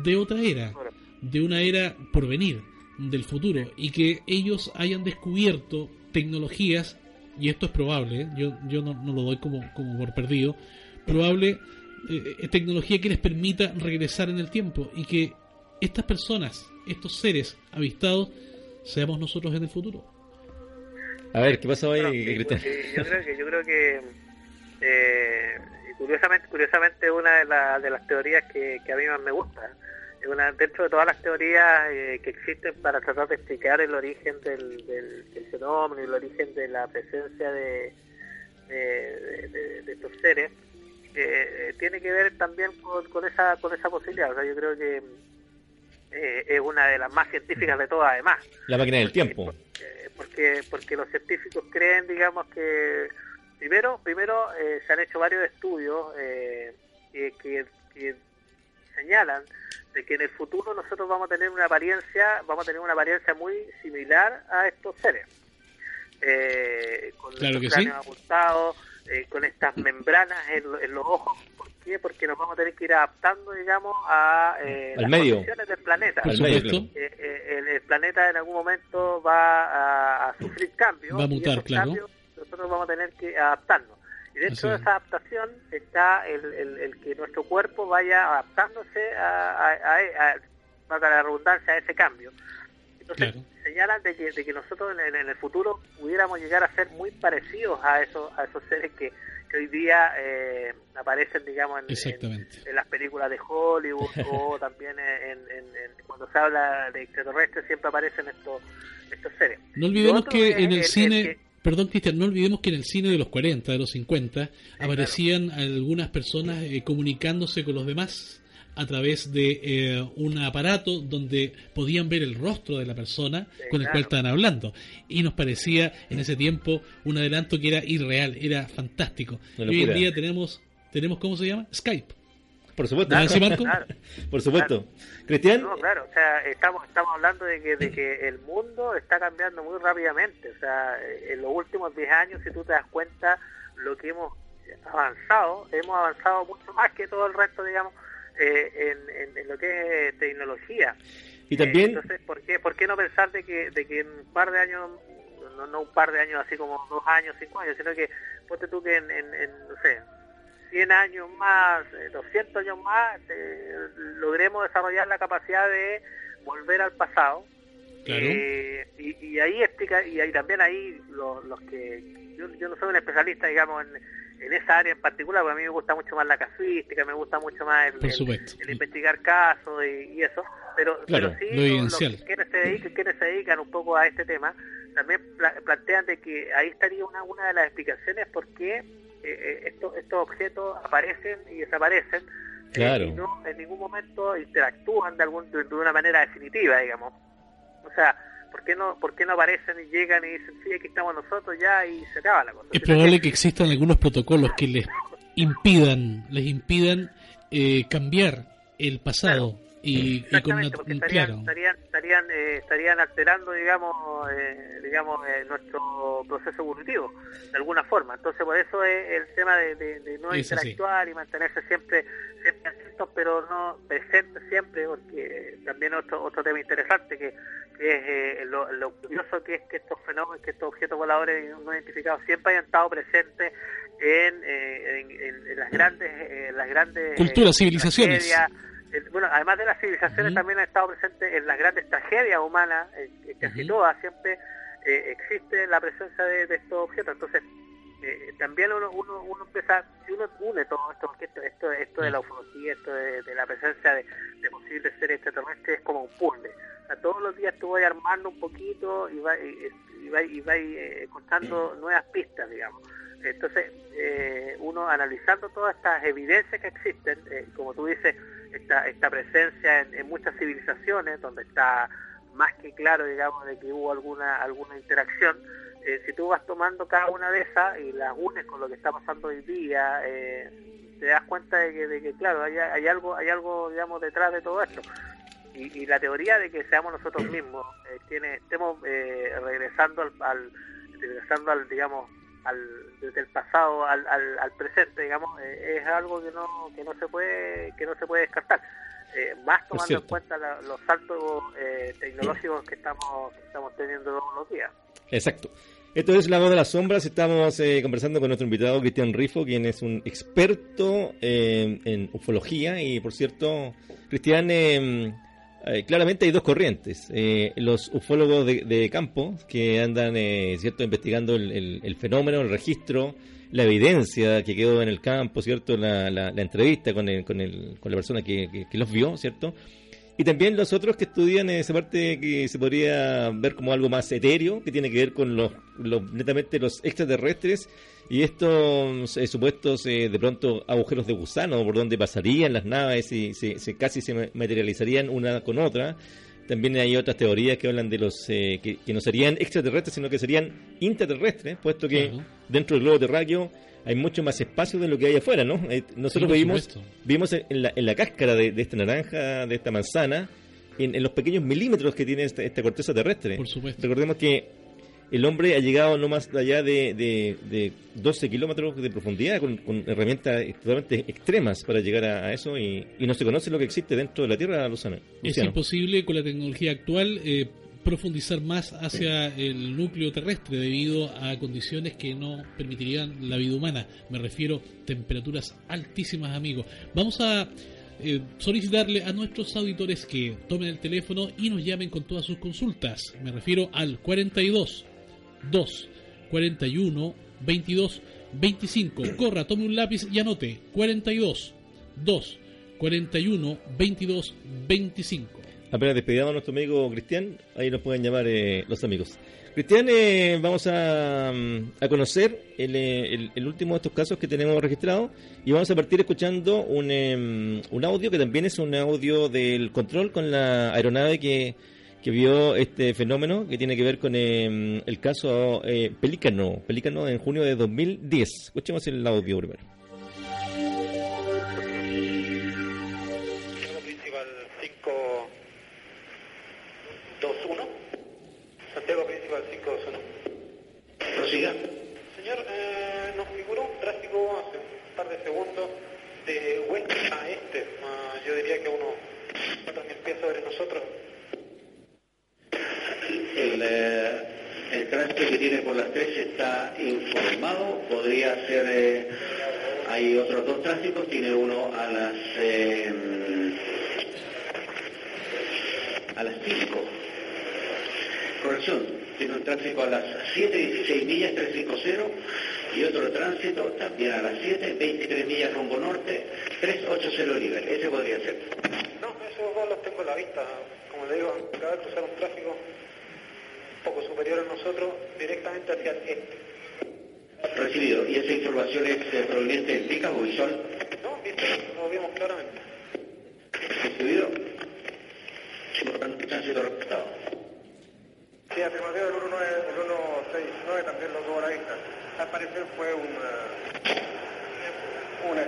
de otra era, de una era por venir, del futuro, y que ellos hayan descubierto tecnologías, y esto es probable, ¿eh? yo, yo no, lo doy como, como por perdido, probable eh, eh, tecnología que les permita regresar en el tiempo y que estas personas, estos seres avistados, seamos nosotros en el futuro. A ver, ¿qué pasa ahí, yo creo que, yo creo que curiosamente, curiosamente una de, de las teorías que, que a mí más me gusta dentro de todas las teorías eh, que existen para tratar de explicar el origen del, fenómeno y el origen de la presencia de, de, estos seres, eh, tiene que ver también con, esa con esa posibilidad. O sea, yo creo que eh, es una de las más científicas de todas, además. La máquina del tiempo. Porque, porque los científicos creen, digamos, que primero primero se han hecho varios estudios que, que señalan de que en el futuro nosotros vamos a tener una apariencia, vamos a tener una apariencia muy similar a estos seres. Eh, con claro los cráneos eh, con estas membranas en, los ojos. ¿Por qué? Porque nos vamos a tener que ir adaptando, digamos, a eh, las condiciones del planeta. Eh, el, planeta en algún momento va a, sufrir cambios. Va a mutar, claro. nosotros vamos a tener que adaptarnos. Y dentro de esa adaptación está el, el, que nuestro cuerpo vaya adaptándose a, a, la redundancia, a ese cambio. Entonces señalan de que, de que nosotros en, en, el futuro pudiéramos llegar a ser muy parecidos a esos, a esos seres que, que hoy día eh, aparecen, digamos, en, en, las películas de Hollywood o también en, cuando se habla de extraterrestres siempre aparecen estos, estos seres. No olvidemos que en el, cine... Perdón, Cristian, no olvidemos que en el cine de los 40, de los 50, aparecían algunas personas eh, comunicándose con los demás a través de eh, un aparato donde podían ver el rostro de la persona con el cual estaban hablando. Y nos parecía en ese tiempo un adelanto que era irreal, era fantástico. hoy en día tenemos, tenemos, ¿cómo se llama? Skype. Por supuesto. Por supuesto. Cristian. No, claro, o sea, estamos, estamos hablando de que, de que el mundo está cambiando muy rápidamente. O sea, en los últimos 10 años, si tú te das cuenta, lo que hemos avanzado, hemos avanzado mucho más que todo el resto, digamos, eh, en, lo que es tecnología. Y también... Eh, entonces, ¿por qué, ¿por qué no pensar de que, de que en un par de años no, no un par de años así como dos años, cinco años, sino que ponte tú que en, en, en no sé, 100 años más, 200 eh, años más, eh, logremos desarrollar la capacidad de volver al pasado. Eh, y, ahí explica, y ahí también ahí los, los que, yo, yo, no soy un especialista, digamos, en, en esa área en particular, porque a mí me gusta mucho más la casuística, me gusta mucho más el, investigar casos y, eso, pero, pero sí los, quienes, se dedican, quienes se dedican un poco a este tema, también plantean de que ahí estaría una, una de las explicaciones por qué eh, estos, estos objetos aparecen y desaparecen eh, y no en ningún momento interactúan de, algún, de, una manera definitiva, digamos. O sea, ¿por qué no, por qué no aparecen y llegan y dicen, sí, aquí estamos nosotros ya y se acaba la cosa? Es probable que existan algunos protocolos que les impidan, les impidan eh, cambiar el pasado y, y con Exactamente, porque estarían, estarían, estarían, eh, estarían alterando, digamos, eh, digamos eh, nuestro proceso evolutivo, de alguna forma. Entonces, por eso es el tema de, de, de no Eso sí. interactuar y mantenerse siempre, siempre atentos, pero no presentes siempre, porque también otro otro tema interesante que, que es eh, lo, lo curioso que es que estos fenómenos, que estos objetos voladores no identificados siempre hayan estado presentes en, eh, en, en- en las grandes, eh, las grandes Culturas, civilizaciones. Eh, bueno, además de las civilizaciones, también han estado presentes en las grandes tragedias humanas, eh, que casi Ujú. todas, siempre eh, existe la presencia de, de estos objetos. Entonces, eh, también uno, uno, uno empieza, si uno une todo esto, porque esto, esto, esto de la ufología, esto de, de la presencia de, de posibles seres extraterrestres es como un puzzle. O sea, todos los días tú vas armando un poquito y vas y, y vas- y vas, eh, encontrando nuevas pistas, digamos. Entonces, eh, uno analizando todas estas evidencias que existen, eh, como tú dices, esta, esta presencia en, en muchas civilizaciones, donde está más que claro, digamos, de que hubo alguna alguna interacción, eh, si tú vas tomando cada una de esas y las unes con lo que está pasando hoy día, eh, te das cuenta de que, de que claro, hay, hay algo, hay algo, digamos, detrás de todo esto. Y, y la teoría de que seamos nosotros mismos, eh, tiene, estemos eh, regresando al, al- regresando al, digamos, al, desde el pasado al, al, al presente, digamos, eh, es algo que no, que no se puede, que no se puede descartar. Eh, más tomando en cuenta la- los saltos eh, tecnológicos que estamos, que estamos teniendo todos los días. Exacto. Esto es La Voz de las Sombras. Estamos eh, conversando con nuestro invitado Cristian Rifo, quien es un experto eh, en ufología. Y por cierto, Cristian, eh, claramente hay dos corrientes. Eh, los ufólogos de, de campo que andan eh, cierto investigando el fenómeno, el registro, la evidencia que quedó en el campo, cierto la, la- la entrevista con, el- con, el- con la persona que, que- que los vio, cierto. Y también los otros que estudian esa parte que se podría ver como algo más etéreo, que tiene que ver con los, los- netamente los extraterrestres y estos eh, supuestos eh, de pronto agujeros de gusano por donde pasarían las naves y se, se- casi se ma- materializarían una con otra. También hay otras teorías que hablan de los eh, que, que no serían extraterrestres, sino que serían intraterrestres, puesto que dentro del globo terráqueo hay mucho más espacio de lo que hay afuera, ¿no? Eh, Nosotros por vivimos supuesto. vimos en la, en la cáscara de, de esta naranja, de esta manzana, en, en los pequeños milímetros que tiene esta, esta corteza terrestre. Por supuesto. Recordemos que el hombre ha llegado no más allá de, de, de 12 kilómetros de profundidad con, con herramientas totalmente extremas para llegar a, a eso y, y no se conoce lo que existe dentro de la Tierra, Luzano. Es imposible con la tecnología actual eh, profundizar más hacia el núcleo terrestre debido a condiciones que no permitirían la vida humana. Me refiero temperaturas altísimas, amigos. Vamos a eh, solicitarle a nuestros auditores que tomen el teléfono y nos llamen con todas sus consultas. Me refiero al 42 2 41 22 25. Corra, tome un lápiz y anote 42 2 41 22 25. Apenas despedidamos a nuestro amigo Cristian, ahí nos pueden llamar eh, los amigos. Cristian, eh, vamos a, mm, a conocer el, eh, el- el último de estos casos que tenemos registrado y vamos a partir escuchando un, em, un audio que también es un audio del control con la aeronave que, que vio este fenómeno que tiene que ver con em, el caso eh, Pelícano, Pelícano en junio de 2010. Escuchemos el audio primero. Prosiga. Señor, eh, nos figuró un tráfico hace un par de segundos de oeste a este. Yo diría que unos 4.000 pies sobre nosotros. El, eh, el tránsito que tiene por las tres está informado, podría ser, eh, hay otros dos tránsicos, tiene uno a las eh, a las 5. Corrección, tiene un tránsito a las 7.16 millas 350 y otro tránsito también a las 7, 23 millas rumbo norte 380 nivel. Ese podría ser. No, esos dos los tengo a la vista. Como le digo, acaba de cruzar un tráfico un poco superior a nosotros directamente hacia el este. Recibido. ¿Y esa información es eh, proveniente del pica o visual? No, viste, lo vimos claramente. Recibido. Sí, por tanto, tránsito reportado. Sí, afirmativo, el 19, el 169 también lo tuvo a la vista. Al parecer fue un... eh, una...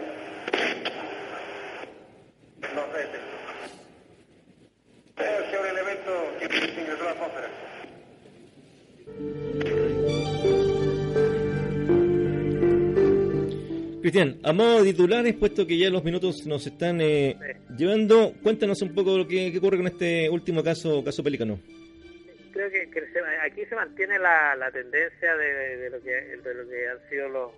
No sé, la atmósfera. Cristian, a modo de titulares, puesto que ya los minutos nos están eh, llevando, cuéntanos un poco lo que, qué ocurre con este último caso, caso Pelícano. Creo que, que se- aquí se mantiene la, la tendencia de, de lo que, de lo que han sido los,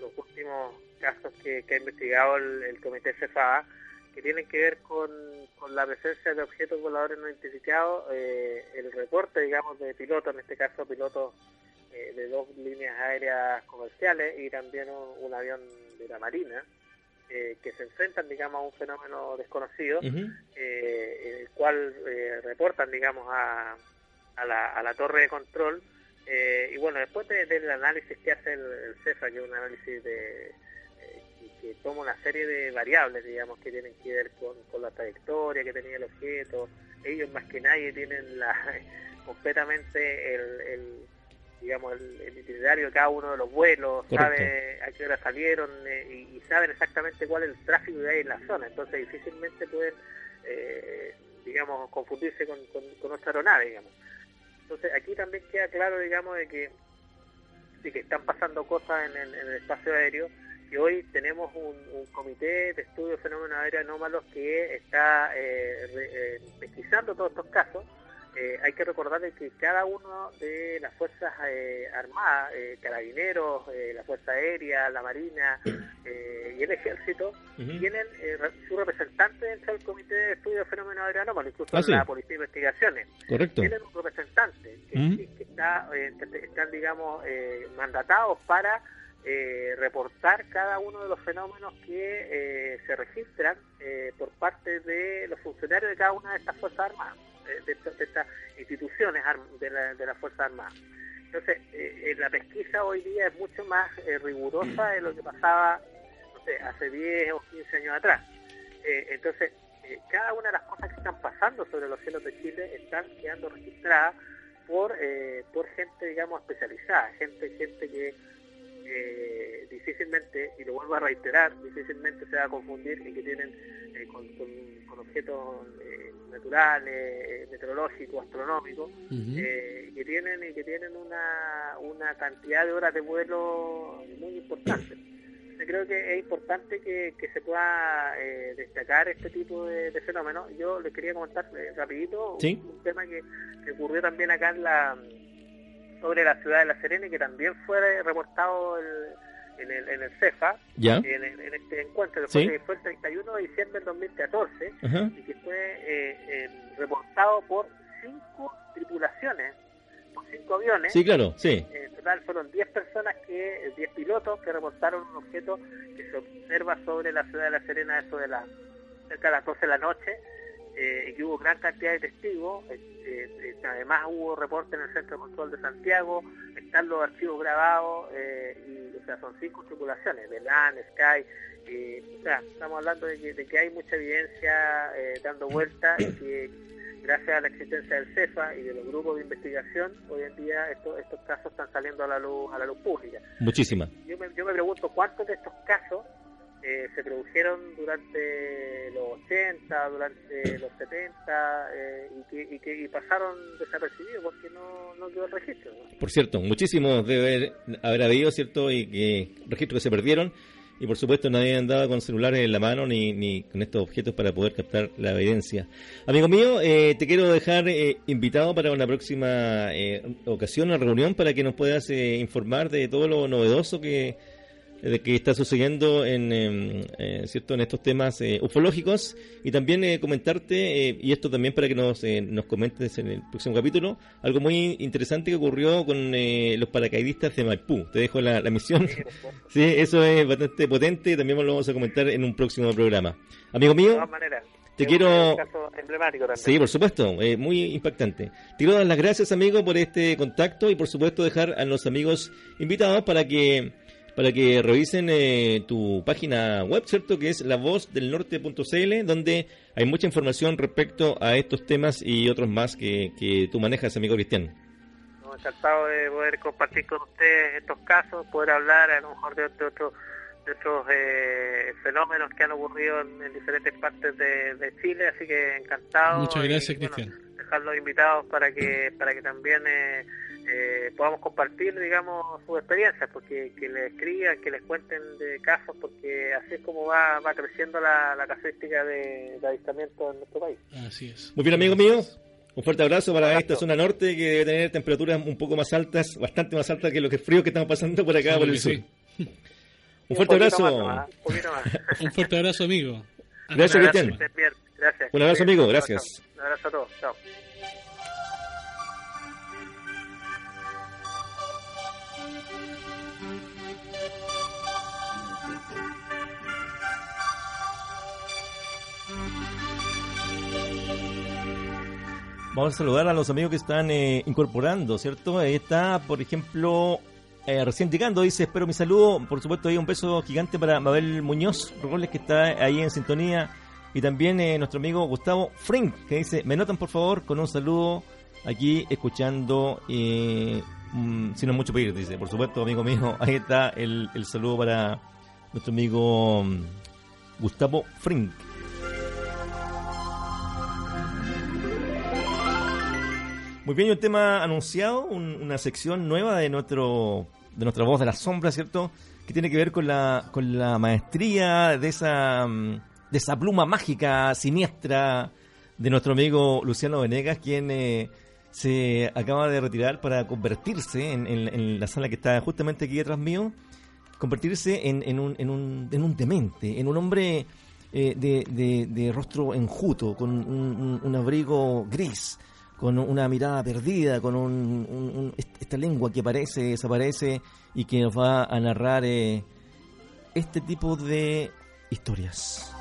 los últimos casos que, que ha investigado el, el Comité CFA, que tienen que ver con, con la presencia de objetos voladores no identificados, eh, el reporte, digamos, de pilotos, en este caso pilotos eh, de dos líneas aéreas comerciales y también un, un avión de la Marina, eh, que se enfrentan, digamos, a un fenómeno desconocido, en el cual eh, reportan, digamos, a, a, la, a la torre de control. eh, y bueno, después de- del análisis que hace el, el CEFA, que es un análisis de, eh, que, toma una serie de variables, digamos, que tienen que ver con, con la trayectoria que tenía el objeto, ellos más que nadie tienen la completamente el, el, digamos el, el itinerario de cada uno de los vuelos, Correcto. sabe a qué hora salieron eh, y, y saben exactamente cuál es el tráfico que hay en la zona, entonces difícilmente pueden, eh, digamos, confundirse con, con, con otra aeronave, digamos. Entonces aquí también queda claro, digamos, de que, de que están pasando cosas en, el- en el espacio aéreo, que hoy tenemos un, un comité de estudio de fenómenos aéreos anómalos que está eh, re- eh, pesquisando todos estos casos. Eh, hay que recordarles que cada uno de las fuerzas eh, armadas, eh, carabineros, eh, la Fuerza Aérea, la Marina eh, y el Ejército, Ujú. tienen eh, re- su representante dentro del Comité de Estudio de Fenómenos Aéreos Anómalos, incluso Ah, sí. la Policía de Investigaciones Correcto. tienen un representante que, está, eh, que están, digamos, eh, mandatados para eh, reportar cada uno de los fenómenos que eh, se registran eh, por parte de los funcionarios de cada una de estas Fuerzas Armadas, de, esta- de estas instituciones de la, de las Fuerzas Armadas. Entonces, eh, eh, la pesquisa hoy día es mucho más eh, rigurosa de lo que pasaba, no sé, hace 10 o 15 años atrás. Eh, entonces, eh, cada una de las cosas que están pasando sobre los cielos de Chile están quedando registradas por eh, por gente, digamos, especializada, gente gente que eh, difícilmente, y lo vuelvo a reiterar, difícilmente se va a confundir en que tienen eh, con, con- con objetos eh, naturales, eh, meteorológicos, astronómicos, Ujú. eh, que tienen y que tienen una, una cantidad de horas de vuelo muy importante. Yo creo que es importante que, que se pueda eh, destacar este tipo de, de fenómenos. Yo les quería comentar rapidito Sí. un, un tema que, que ocurrió también acá en la sobre la ciudad de La Serena y que también fue reportado el- en, el, en el CEFA, Ya. en, en- este encuentro, que Sí. fue, el 31 de diciembre del 2014 Ajá. y que fue eh, eh, reportado por cinco tripulaciones, por cinco aviones. Sí, claro, sí. En total fueron 10 personas, que 10 pilotos que reportaron un objeto que se observa sobre la ciudad de La Serena, eso de la, cerca de las 12 de la noche, eh, y que hubo gran cantidad de testigos. eh, eh, además hubo reportes en el Centro de Control de Santiago, están los archivos grabados, eh, y, o sea, son cinco tripulaciones, Velan, Sky, eh, o sea, estamos hablando de que, de que hay mucha evidencia eh, dando vuelta y que gracias a la existencia del CEFA y de los grupos de investigación, hoy en día estos, estos casos están saliendo a la luz, a la luz pública. Muchísima. Yo me, yo me pregunto cuántos de estos casos eh, se produjeron durante los 80, durante los 70 eh, y, que, y que y pasaron desapercibidos porque no, no quedó el registro. Por cierto, muchísimos debe haber, haber habido, ¿cierto? Y que registros que se perdieron. Y por supuesto nadie andaba con celulares en la mano ni, ni con estos objetos para poder captar la evidencia. Amigo mío, eh, te quiero dejar eh, invitado para una próxima eh, ocasión, una reunión, para que nos puedas eh, informar de todo lo novedoso que, de que está sucediendo en, em, eh, cierto en estos temas eh, ufológicos. Y también eh, comentarte eh, y esto también para que nos eh, nos comentes en el próximo capítulo algo muy interesante que ocurrió con eh, los paracaidistas de Maipú. Te dejo la, la misión. Sí eso es bastante potente también lo vamos a comentar en un próximo programa. Amigo De mío todas maneras, te es quiero- un caso emblemático también. Sí, por supuesto, eh, muy impactante. Te quiero dar las gracias, amigo, por este contacto y por supuesto dejar a los amigos invitados para que para que revisen eh, tu página web, ¿cierto? Que es lavozdelnorte.cl, donde hay mucha información respecto a estos temas y otros más que, que tú manejas, amigo Cristian. No, encantado de poder compartir con ustedes estos casos, poder hablar a lo mejor de, de otros de otros eh, fenómenos que han ocurrido en, en diferentes partes de, de Chile, así que encantado. Muchas y, gracias, bueno, Cristian. Dejarlos invitados para que para que también eh, eh, podamos compartir, digamos, sus experiencias, porque que les escriban, que les cuenten de casos, porque así es como va, va creciendo la, la casuística de, de avistamiento en nuestro país. Así es. Muy bien, amigo mío. Un fuerte abrazo para esta zona norte que debe tener temperaturas un poco más altas, bastante más altas que lo que frío que estamos pasando por acá, por el sur. Sí. Un fuerte abrazo. más un poquito más. Un fuerte abrazo, amigo. Gracias, Cristian. Gracias. Un abrazo, amigo, Chao, gracias. chao. Un abrazo a todos. Chao. Vamos a saludar a los amigos que están eh, incorporando, ¿cierto? Ahí está, por ejemplo, eh, recién llegando, dice, espero mi saludo. Por supuesto, hay un beso gigante para Mabel Muñoz Robles, que está ahí en sintonía. Y también eh, nuestro amigo Gustavo Frink, que dice, me notan por favor con un saludo aquí escuchando, eh, mm, si no mucho pedir, dice. Por supuesto, amigo mío, ahí está el, el saludo para nuestro amigo mm, Gustavo Frink. Muy bien, un tema anunciado, un- una sección nueva de nuestro de nuestra voz de la sombra, ¿cierto? Que tiene que ver con la, con la maestría de esa, mm, de esa pluma mágica, siniestra de nuestro amigo Luciano Venegas, quien eh, se acaba de retirar para convertirse en, la sala que está justamente aquí detrás mío, convertirse en, en un, un, un demente, en un hombre eh, de, de- rostro enjuto, con un, abrigo gris, con una mirada perdida, con un- un- un- est- esta lengua que aparece, desaparece y que nos va a narrar eh, este tipo de historias.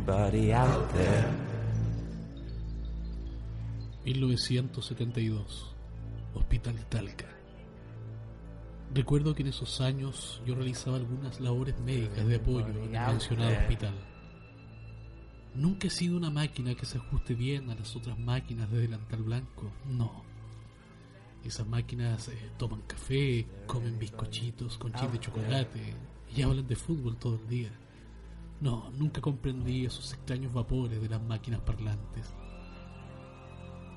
Anybody out there? 1972, Hospital Talca. Recuerdo que en esos años yo realizaba algunas labores médicas de apoyo en el mencionado hospital. Nunca he sido una máquina que se ajuste bien a las otras máquinas de delantal blanco, no. Esas máquinas eh, toman café, comen bizcochitos con chip de chocolate y hablan de fútbol todo el día. No, nunca comprendí esos extraños vapores de las máquinas parlantes.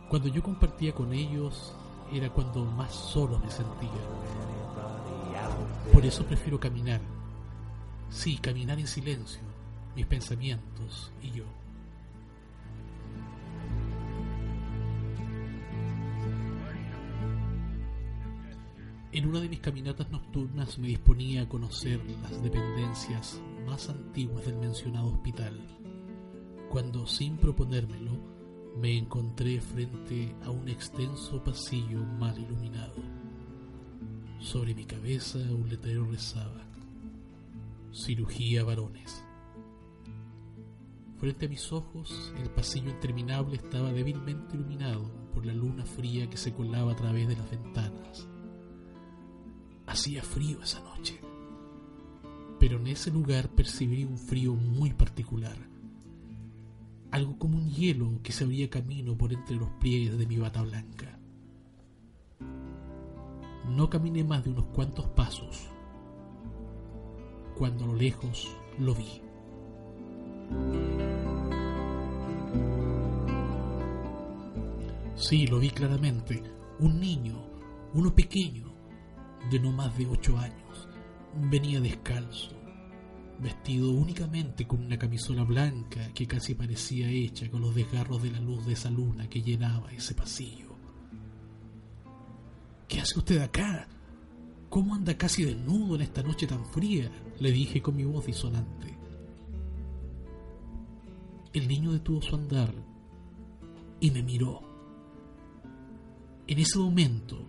Cuando yo compartía con ellos era cuando más solo me sentía. Por eso prefiero caminar. Sí, caminar en silencio, mis pensamientos y yo. En una de mis caminatas nocturnas me disponía a conocer las dependencias más antiguas del mencionado hospital, cuando sin proponérmelo me encontré frente a un extenso pasillo mal iluminado. Sobre mi cabeza un letrero rezaba, Cirugía varones. Frente a mis ojos el pasillo interminable estaba débilmente iluminado por la luna fría que se colaba a través de las ventanas. Hacía frío esa noche, pero en ese lugar percibí un frío muy particular algo como un hielo que se abría camino por entre los pliegues de mi bata blanca. No caminé más de unos cuantos pasos, cuando a lo lejos lo vi. Sí, lo vi claramente. Un niño, uno pequeño, de no más de ocho años, venía descalzo, vestido únicamente con una camisola blanca que casi parecía hecha con los desgarros de la luz de esa luna que llenaba ese pasillo. ¿Qué hace usted acá? ¿Cómo anda casi desnudo en esta noche tan fría? le dije con mi voz disonante. El niño detuvo su andar y me miró. En ese momento,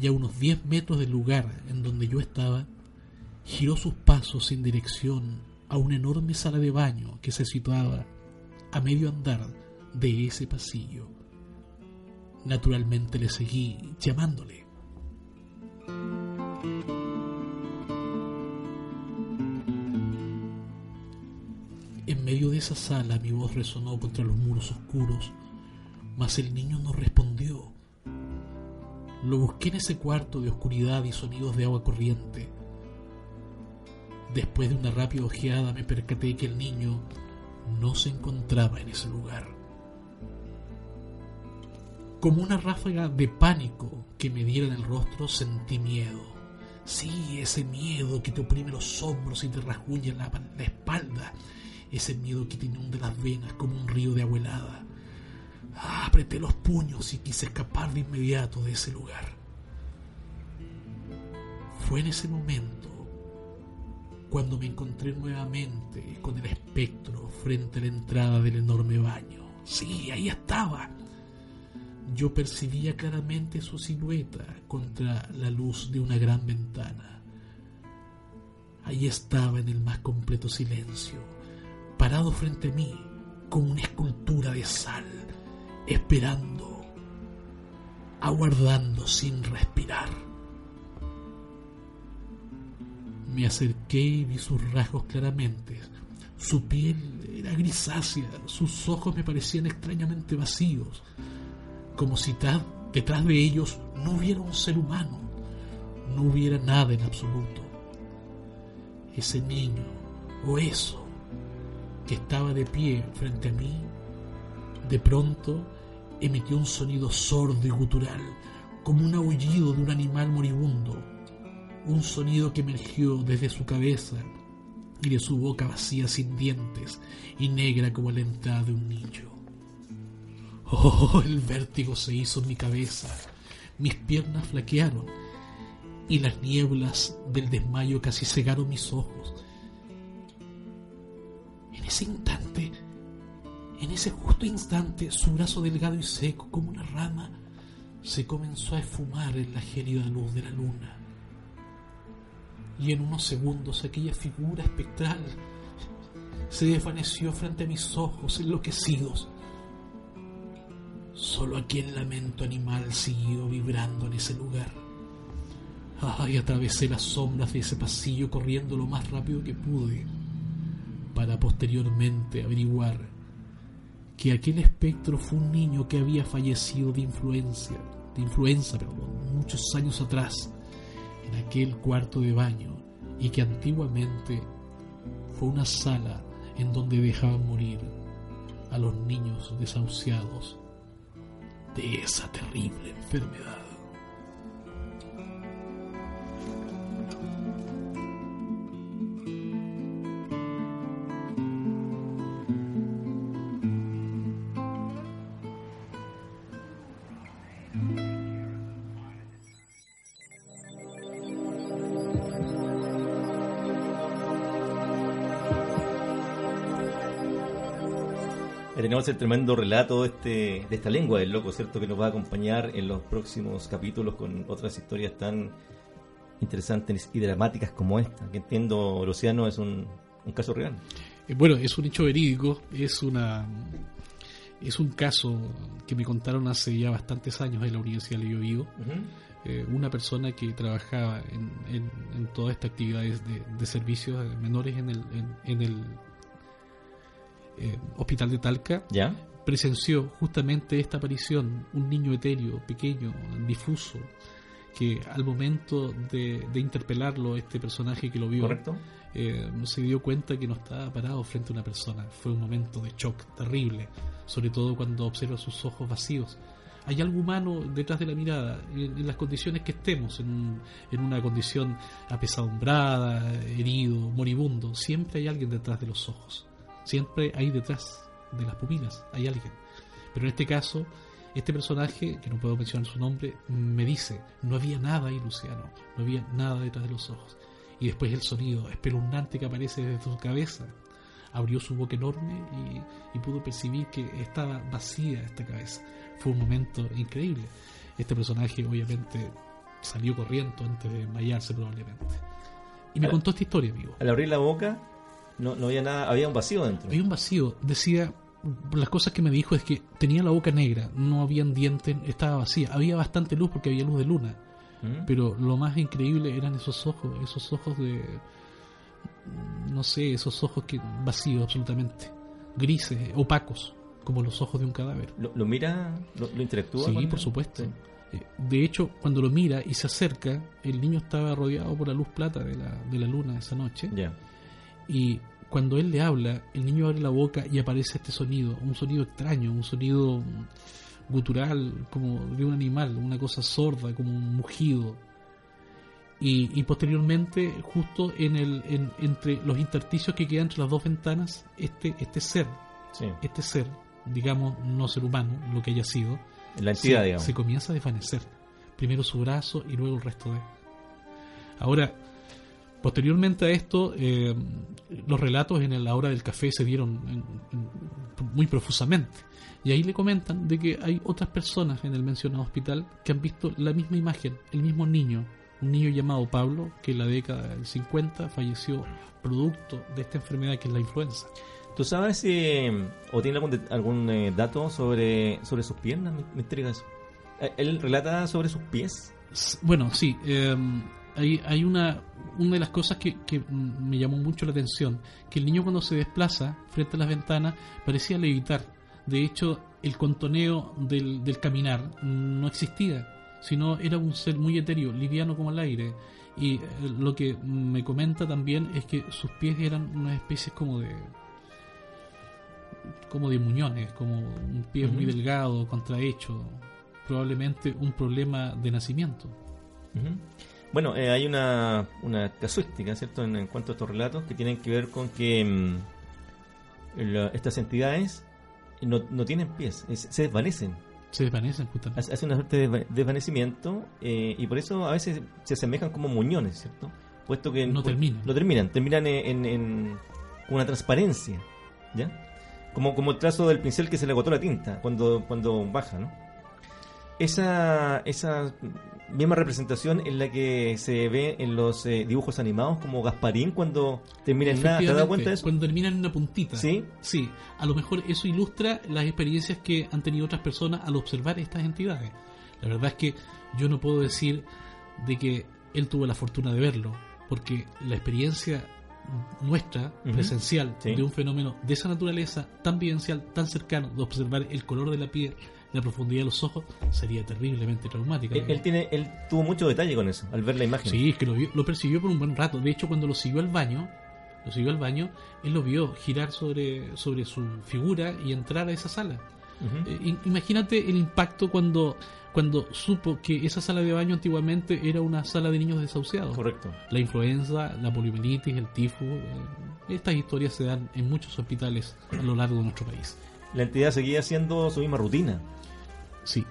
y a unos 10 metros del lugar en donde yo estaba, giró sus pasos en dirección a una enorme sala de baño que se situaba a medio andar de ese pasillo. Naturalmente le seguí llamándole. En medio de esa sala mi voz resonó contra los muros oscuros, mas el niño no respondió. Lo busqué en ese cuarto de oscuridad y sonidos de agua corriente. Después de una rápida ojeada me percaté que el niño no se encontraba en ese lugar. Como una ráfaga de pánico que me diera en el rostro sentí miedo. Sí, ese miedo que te oprime los hombros y te rasguña la, la espalda. Ese miedo que te inunda las venas como un río de agua helada. Ah, apreté los puños y quise escapar de inmediato de ese lugar. Fue en ese momento cuando me encontré nuevamente con el espectro frente a la entrada del enorme baño. Sí, ahí estaba. Yo percibía claramente su silueta contra la luz de una gran ventana. Ahí estaba en el más completo silencio, parado frente a mí, como una escultura de sal, esperando, aguardando sin respirar. Me acerqué y vi sus rasgos claramente. Su piel era grisácea, sus ojos me parecían extrañamente vacíos, como si detrás de ellos no hubiera un ser humano, no hubiera nada en absoluto. Ese niño, o eso, que estaba de pie frente a mí, de pronto emitió un sonido sordo y gutural, como un aullido de un animal moribundo, un sonido que emergió desde su cabeza y de su boca vacía sin dientes y negra como la entrada de un niño. Oh, el vértigo se hizo en mi cabeza, mis piernas flaquearon y las nieblas del desmayo casi cegaron mis ojos. En ese instante, en ese justo instante, su brazo delgado y seco como una rama se comenzó a esfumar en la gélida luz de la luna. Y en unos segundos aquella figura espectral se desvaneció frente a mis ojos enloquecidos. Solo aquel lamento animal siguió vibrando en ese lugar. Ay, atravesé las sombras de ese pasillo corriendo lo más rápido que pude para posteriormente averiguar que aquel espectro fue un niño que había fallecido de influencia, de influenza, perdón, muchos años atrás, en aquel cuarto de baño, y que antiguamente fue una sala en donde dejaban morir a los niños desahuciados de esa terrible enfermedad. Tenemos el tremendo relato de, este, de esta lengua del loco, ¿cierto? Que nos va a acompañar en los próximos capítulos con otras historias tan interesantes y dramáticas como esta. Que entiendo, Luciano, es un, un caso real. Eh, Bueno, es un hecho verídico, es una es un caso que me contaron hace ya bastantes años en la Universidad de Biobío. Eh, una persona que trabajaba en, en, en todas estas actividades de, de servicios menores en el, en, en el eh, hospital de Talca, ¿Ya? presenció justamente esta aparición, un niño etéreo, pequeño, difuso, que al momento de, de interpelarlo, este personaje que lo vio, ¿Correcto? eh, se dio cuenta que no estaba parado frente a una persona. Fue un momento de shock terrible, sobre todo cuando observa sus ojos vacíos. Hay algo humano detrás de la mirada, en, en las condiciones que estemos, en, un- en una condición apesadumbrada, herido, moribundo, siempre hay alguien detrás de los ojos, siempre hay detrás de las pupilas, hay alguien. Pero en este caso, este personaje, que no puedo mencionar su nombre, me dice, no había nada ahí, Luciano, no había nada detrás de los ojos. Y después el sonido espeluznante que aparece desde su cabeza abrió su boca enorme y, y pudo percibir que estaba vacía esta cabeza. Fue un momento increíble. Este personaje obviamente salió corriendo antes de desmayarse probablemente. Y me Al- contó esta historia, amigo. Al abrir la boca, no, no había nada, había un vacío dentro. Había un vacío. Decía, las cosas que me dijo es que tenía la boca negra, no habían dientes, estaba vacía. Había bastante luz porque había luz de luna. ¿Mm? Pero lo más increíble eran esos ojos, esos ojos de... No, sé, esos ojos que vacíos absolutamente, grises, opacos, como los ojos de un cadáver. ¿Lo, lo mira? ¿Lo, lo interactúa? Sí, por él? supuesto. Sí. Eh, De hecho, cuando lo mira y se acerca, el niño estaba rodeado por la luz plata de la, de la luna esa noche. Ya. Y cuando él le habla, el niño abre la boca y aparece este sonido, un sonido extraño, un sonido gutural, como de un animal, una cosa sorda, como un mugido. Y, y posteriormente, justo en el, en- entre los intersticios que quedan entre las dos ventanas, este, este ser, Sí. este ser, digamos, no ser humano, lo que haya sido, La entidad, se, digamos. se comienza a desvanecer. Primero su brazo y luego el resto de él. Ahora, posteriormente a esto, eh, los relatos en la hora del café se dieron en- en- muy profusamente. Y ahí le comentan de que hay otras personas en el mencionado hospital que han visto la misma imagen, el mismo niño, un niño llamado Pablo, que en la década del 50 falleció producto de esta enfermedad que es la influenza. ¿Tú sabes si, o tiene algún, algún eh, dato sobre, sobre sus piernas? Me, me intriga eso. Eh, ¿Él relata sobre sus pies? Bueno, sí. eh, hay, hay una, una de las cosas que, que me llamó mucho la atención, que el niño cuando se desplaza frente a las ventanas parecía levitar. De hecho, el contoneo del, del caminar no existía, sino era un ser muy etéreo, liviano como el aire. Y eh, lo que me comenta también es que sus pies eran una especie como de como de muñones, como un pie muy Ujú. delgado, contrahecho, probablemente un problema de nacimiento. Ujú. Bueno, eh, hay una, una casuística, ¿cierto?, en, en cuanto a estos relatos que tienen que ver con que mm, la- estas entidades no, no tienen pies, es- se desvanecen. Se desvanecen justamente. Hace una suerte de desva- desvanecimiento eh, y por eso a veces se asemejan como muñones, ¿cierto? Puesto que No terminan. No terminan, terminan en, en- en una transparencia, ¿ya? Como, como el trazo del pincel que se le agotó la tinta cuando, cuando baja, ¿no? Esa, esa misma representación es la que se ve en los eh, dibujos animados como Gasparín cuando termina en nada. ¿Te has dado cuenta de eso? Cuando terminan en una puntita. Sí. Sí. A lo mejor eso ilustra las experiencias que han tenido otras personas al observar estas entidades. La verdad es que yo no puedo decir de que él tuvo la fortuna de verlo, porque la experiencia nuestra, presencial, Sí. de un fenómeno de esa naturaleza, tan vivencial, tan cercano, de observar el color de la piel, la profundidad de los ojos, sería terriblemente traumática. Él, él tiene, él tuvo mucho detalle con eso, al ver la imagen. Sí, es que lo, vio- lo persiguió por un buen rato. De hecho, cuando lo siguió al baño, lo siguió al baño, él lo vio girar sobre, sobre su figura y entrar a esa sala. Eh, im- imagínate el impacto cuando, cuando supo que esa sala de baño antiguamente era una sala de niños desahuciados. Correcto. La influenza, la poliomielitis, el tifo, eh, estas historias se dan en muchos hospitales a lo largo de nuestro país. La entidad seguía haciendo su misma rutina. Sí.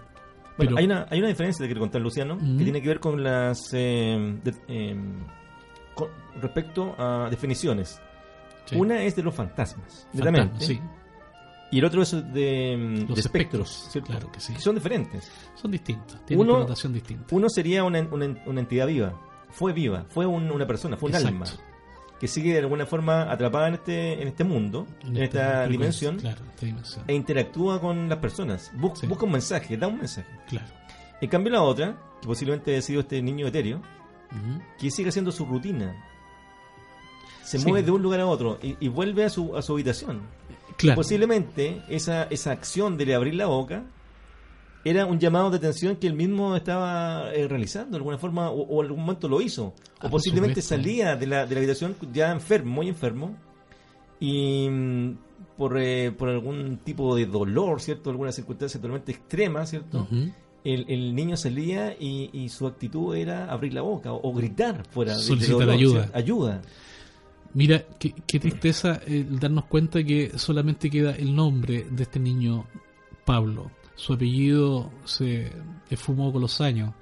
Bueno, Pero- hay, una, hay una diferencia que quiero contar, Luciano, que tiene que ver con las. eh, de- eh, con- respecto a definiciones. Sí. Una es de los fantasmas, Fantasma, sí. Y el otro es de, mm, Los de espectros, espectros, ¿cierto? claro que sí. son diferentes. Son distintos, tienen Uno- connotación distinta. Uno sería una, una- una entidad viva. Fue viva, fue un- una persona, fue un Exacto. alma. Que sigue de alguna forma atrapada en este, en este mundo, en, esta esta dimensión, Claro, esta dimensión. e interactúa con las personas. Bus- Sí. Busca un mensaje, da un mensaje. Claro. En cambio, la otra, que posiblemente haya sido este niño etéreo, que sigue haciendo su rutina. Se Sí. mueve de un lugar a otro y, y vuelve a su, a su habitación. Claro. Posiblemente esa, esa acción de le abrir la boca era un llamado de atención que él mismo estaba eh, realizando de alguna forma o, o en algún momento lo hizo. Ah, O por posiblemente salía de la, de la habitación ya enfermo, muy enfermo. Y mm, por, eh, por algún tipo de dolor, ¿cierto? Alguna circunstancia totalmente extrema, ¿cierto? El, el niño salía y, y su actitud era abrir la boca o, o gritar fuera de- de Solicitar dolor, ayuda. ayuda. Mira, qué, qué tristeza el darnos cuenta que solamente queda el nombre de este niño Pablo. Su apellido se esfumó con los años.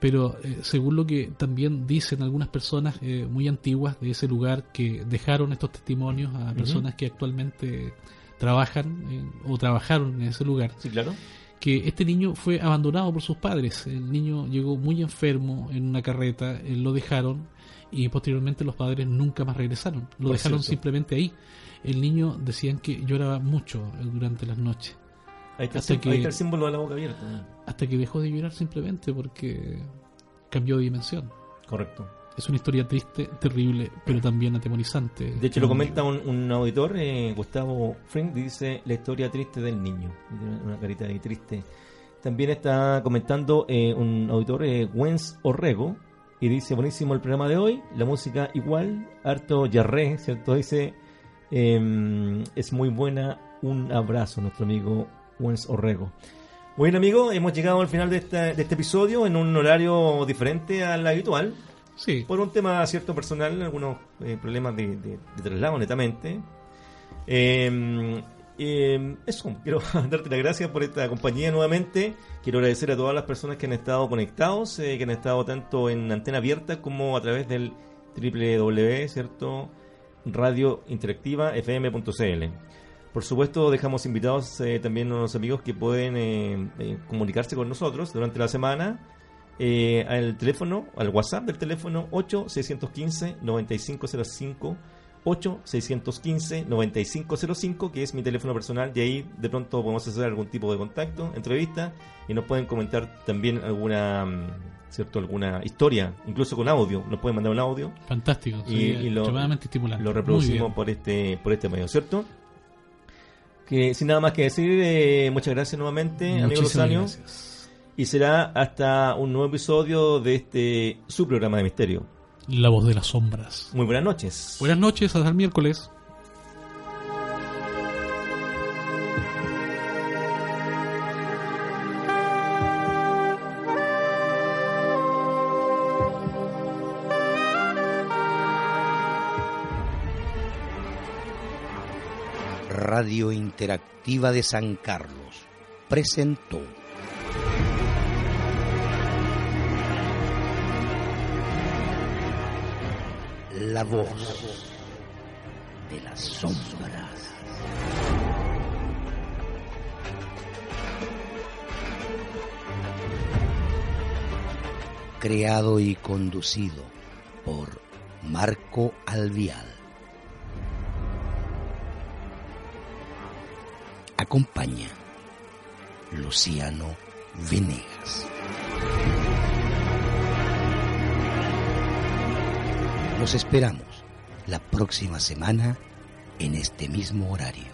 Pero eh, según lo que también dicen algunas personas eh, muy antiguas de ese lugar que dejaron estos testimonios a personas que actualmente trabajan eh, o trabajaron en ese lugar, Sí, claro. que este niño fue abandonado por sus padres. El niño llegó muy enfermo en una carreta, eh, lo dejaron y posteriormente los padres nunca más regresaron. Lo Por dejaron cierto. simplemente ahí. El niño decían que lloraba mucho durante las noches, Ahí está, el Hasta sim- que- ahí está el símbolo de la boca abierta. hasta que dejó de llorar simplemente porque cambió de dimensión. Correcto. Es una historia triste, terrible, pero también atemorizante. De hecho, lo comenta un, un auditor, eh, Gustavo Frink, dice la historia triste del niño. Una carita ahí triste. También está comentando eh, un auditor, eh, Wens Orrego, y dice, buenísimo el programa de hoy, la música igual, harto yarré, ¿cierto? Dice, em, es muy buena, un abrazo, nuestro amigo Wens Orrego. Bueno, amigo, hemos llegado al final de, esta- de este episodio en un horario diferente al habitual. Sí. Por un tema cierto personal, algunos eh, problemas de, de- de traslado netamente. Eh, eh, eso, quiero darte las gracias por esta compañía nuevamente. Quiero agradecer a todas las personas que han estado conectados, eh, que han estado tanto en antena abierta como a través del www, ¿cierto? Radio Interactiva FM.cl. Por supuesto, dejamos invitados eh, también a los amigos que pueden eh, eh, comunicarse con nosotros durante la semana eh, al teléfono, al WhatsApp del teléfono 8615-9505, 8615-9505, que es mi teléfono personal, y ahí de pronto podemos hacer algún tipo de contacto, entrevista, y nos pueden comentar también alguna, mm, ¿cierto? alguna historia, incluso con audio, nos pueden mandar un audio. Fantástico, y, y lo, lo reproducimos por este, por este medio, ¿cierto? Que sin nada más que decir, eh, muchas gracias nuevamente, amigo Muchísimas Rosario. gracias. Y será hasta un nuevo episodio de este su programa de misterio. La voz de las sombras. Muy buenas noches. Buenas noches, hasta el miércoles. Interactiva de San Carlos presentó La voz de las sombras. Creado y conducido por Marco Alvial. Acompaña Luciano Venegas. Los esperamos la próxima semana en este mismo horario.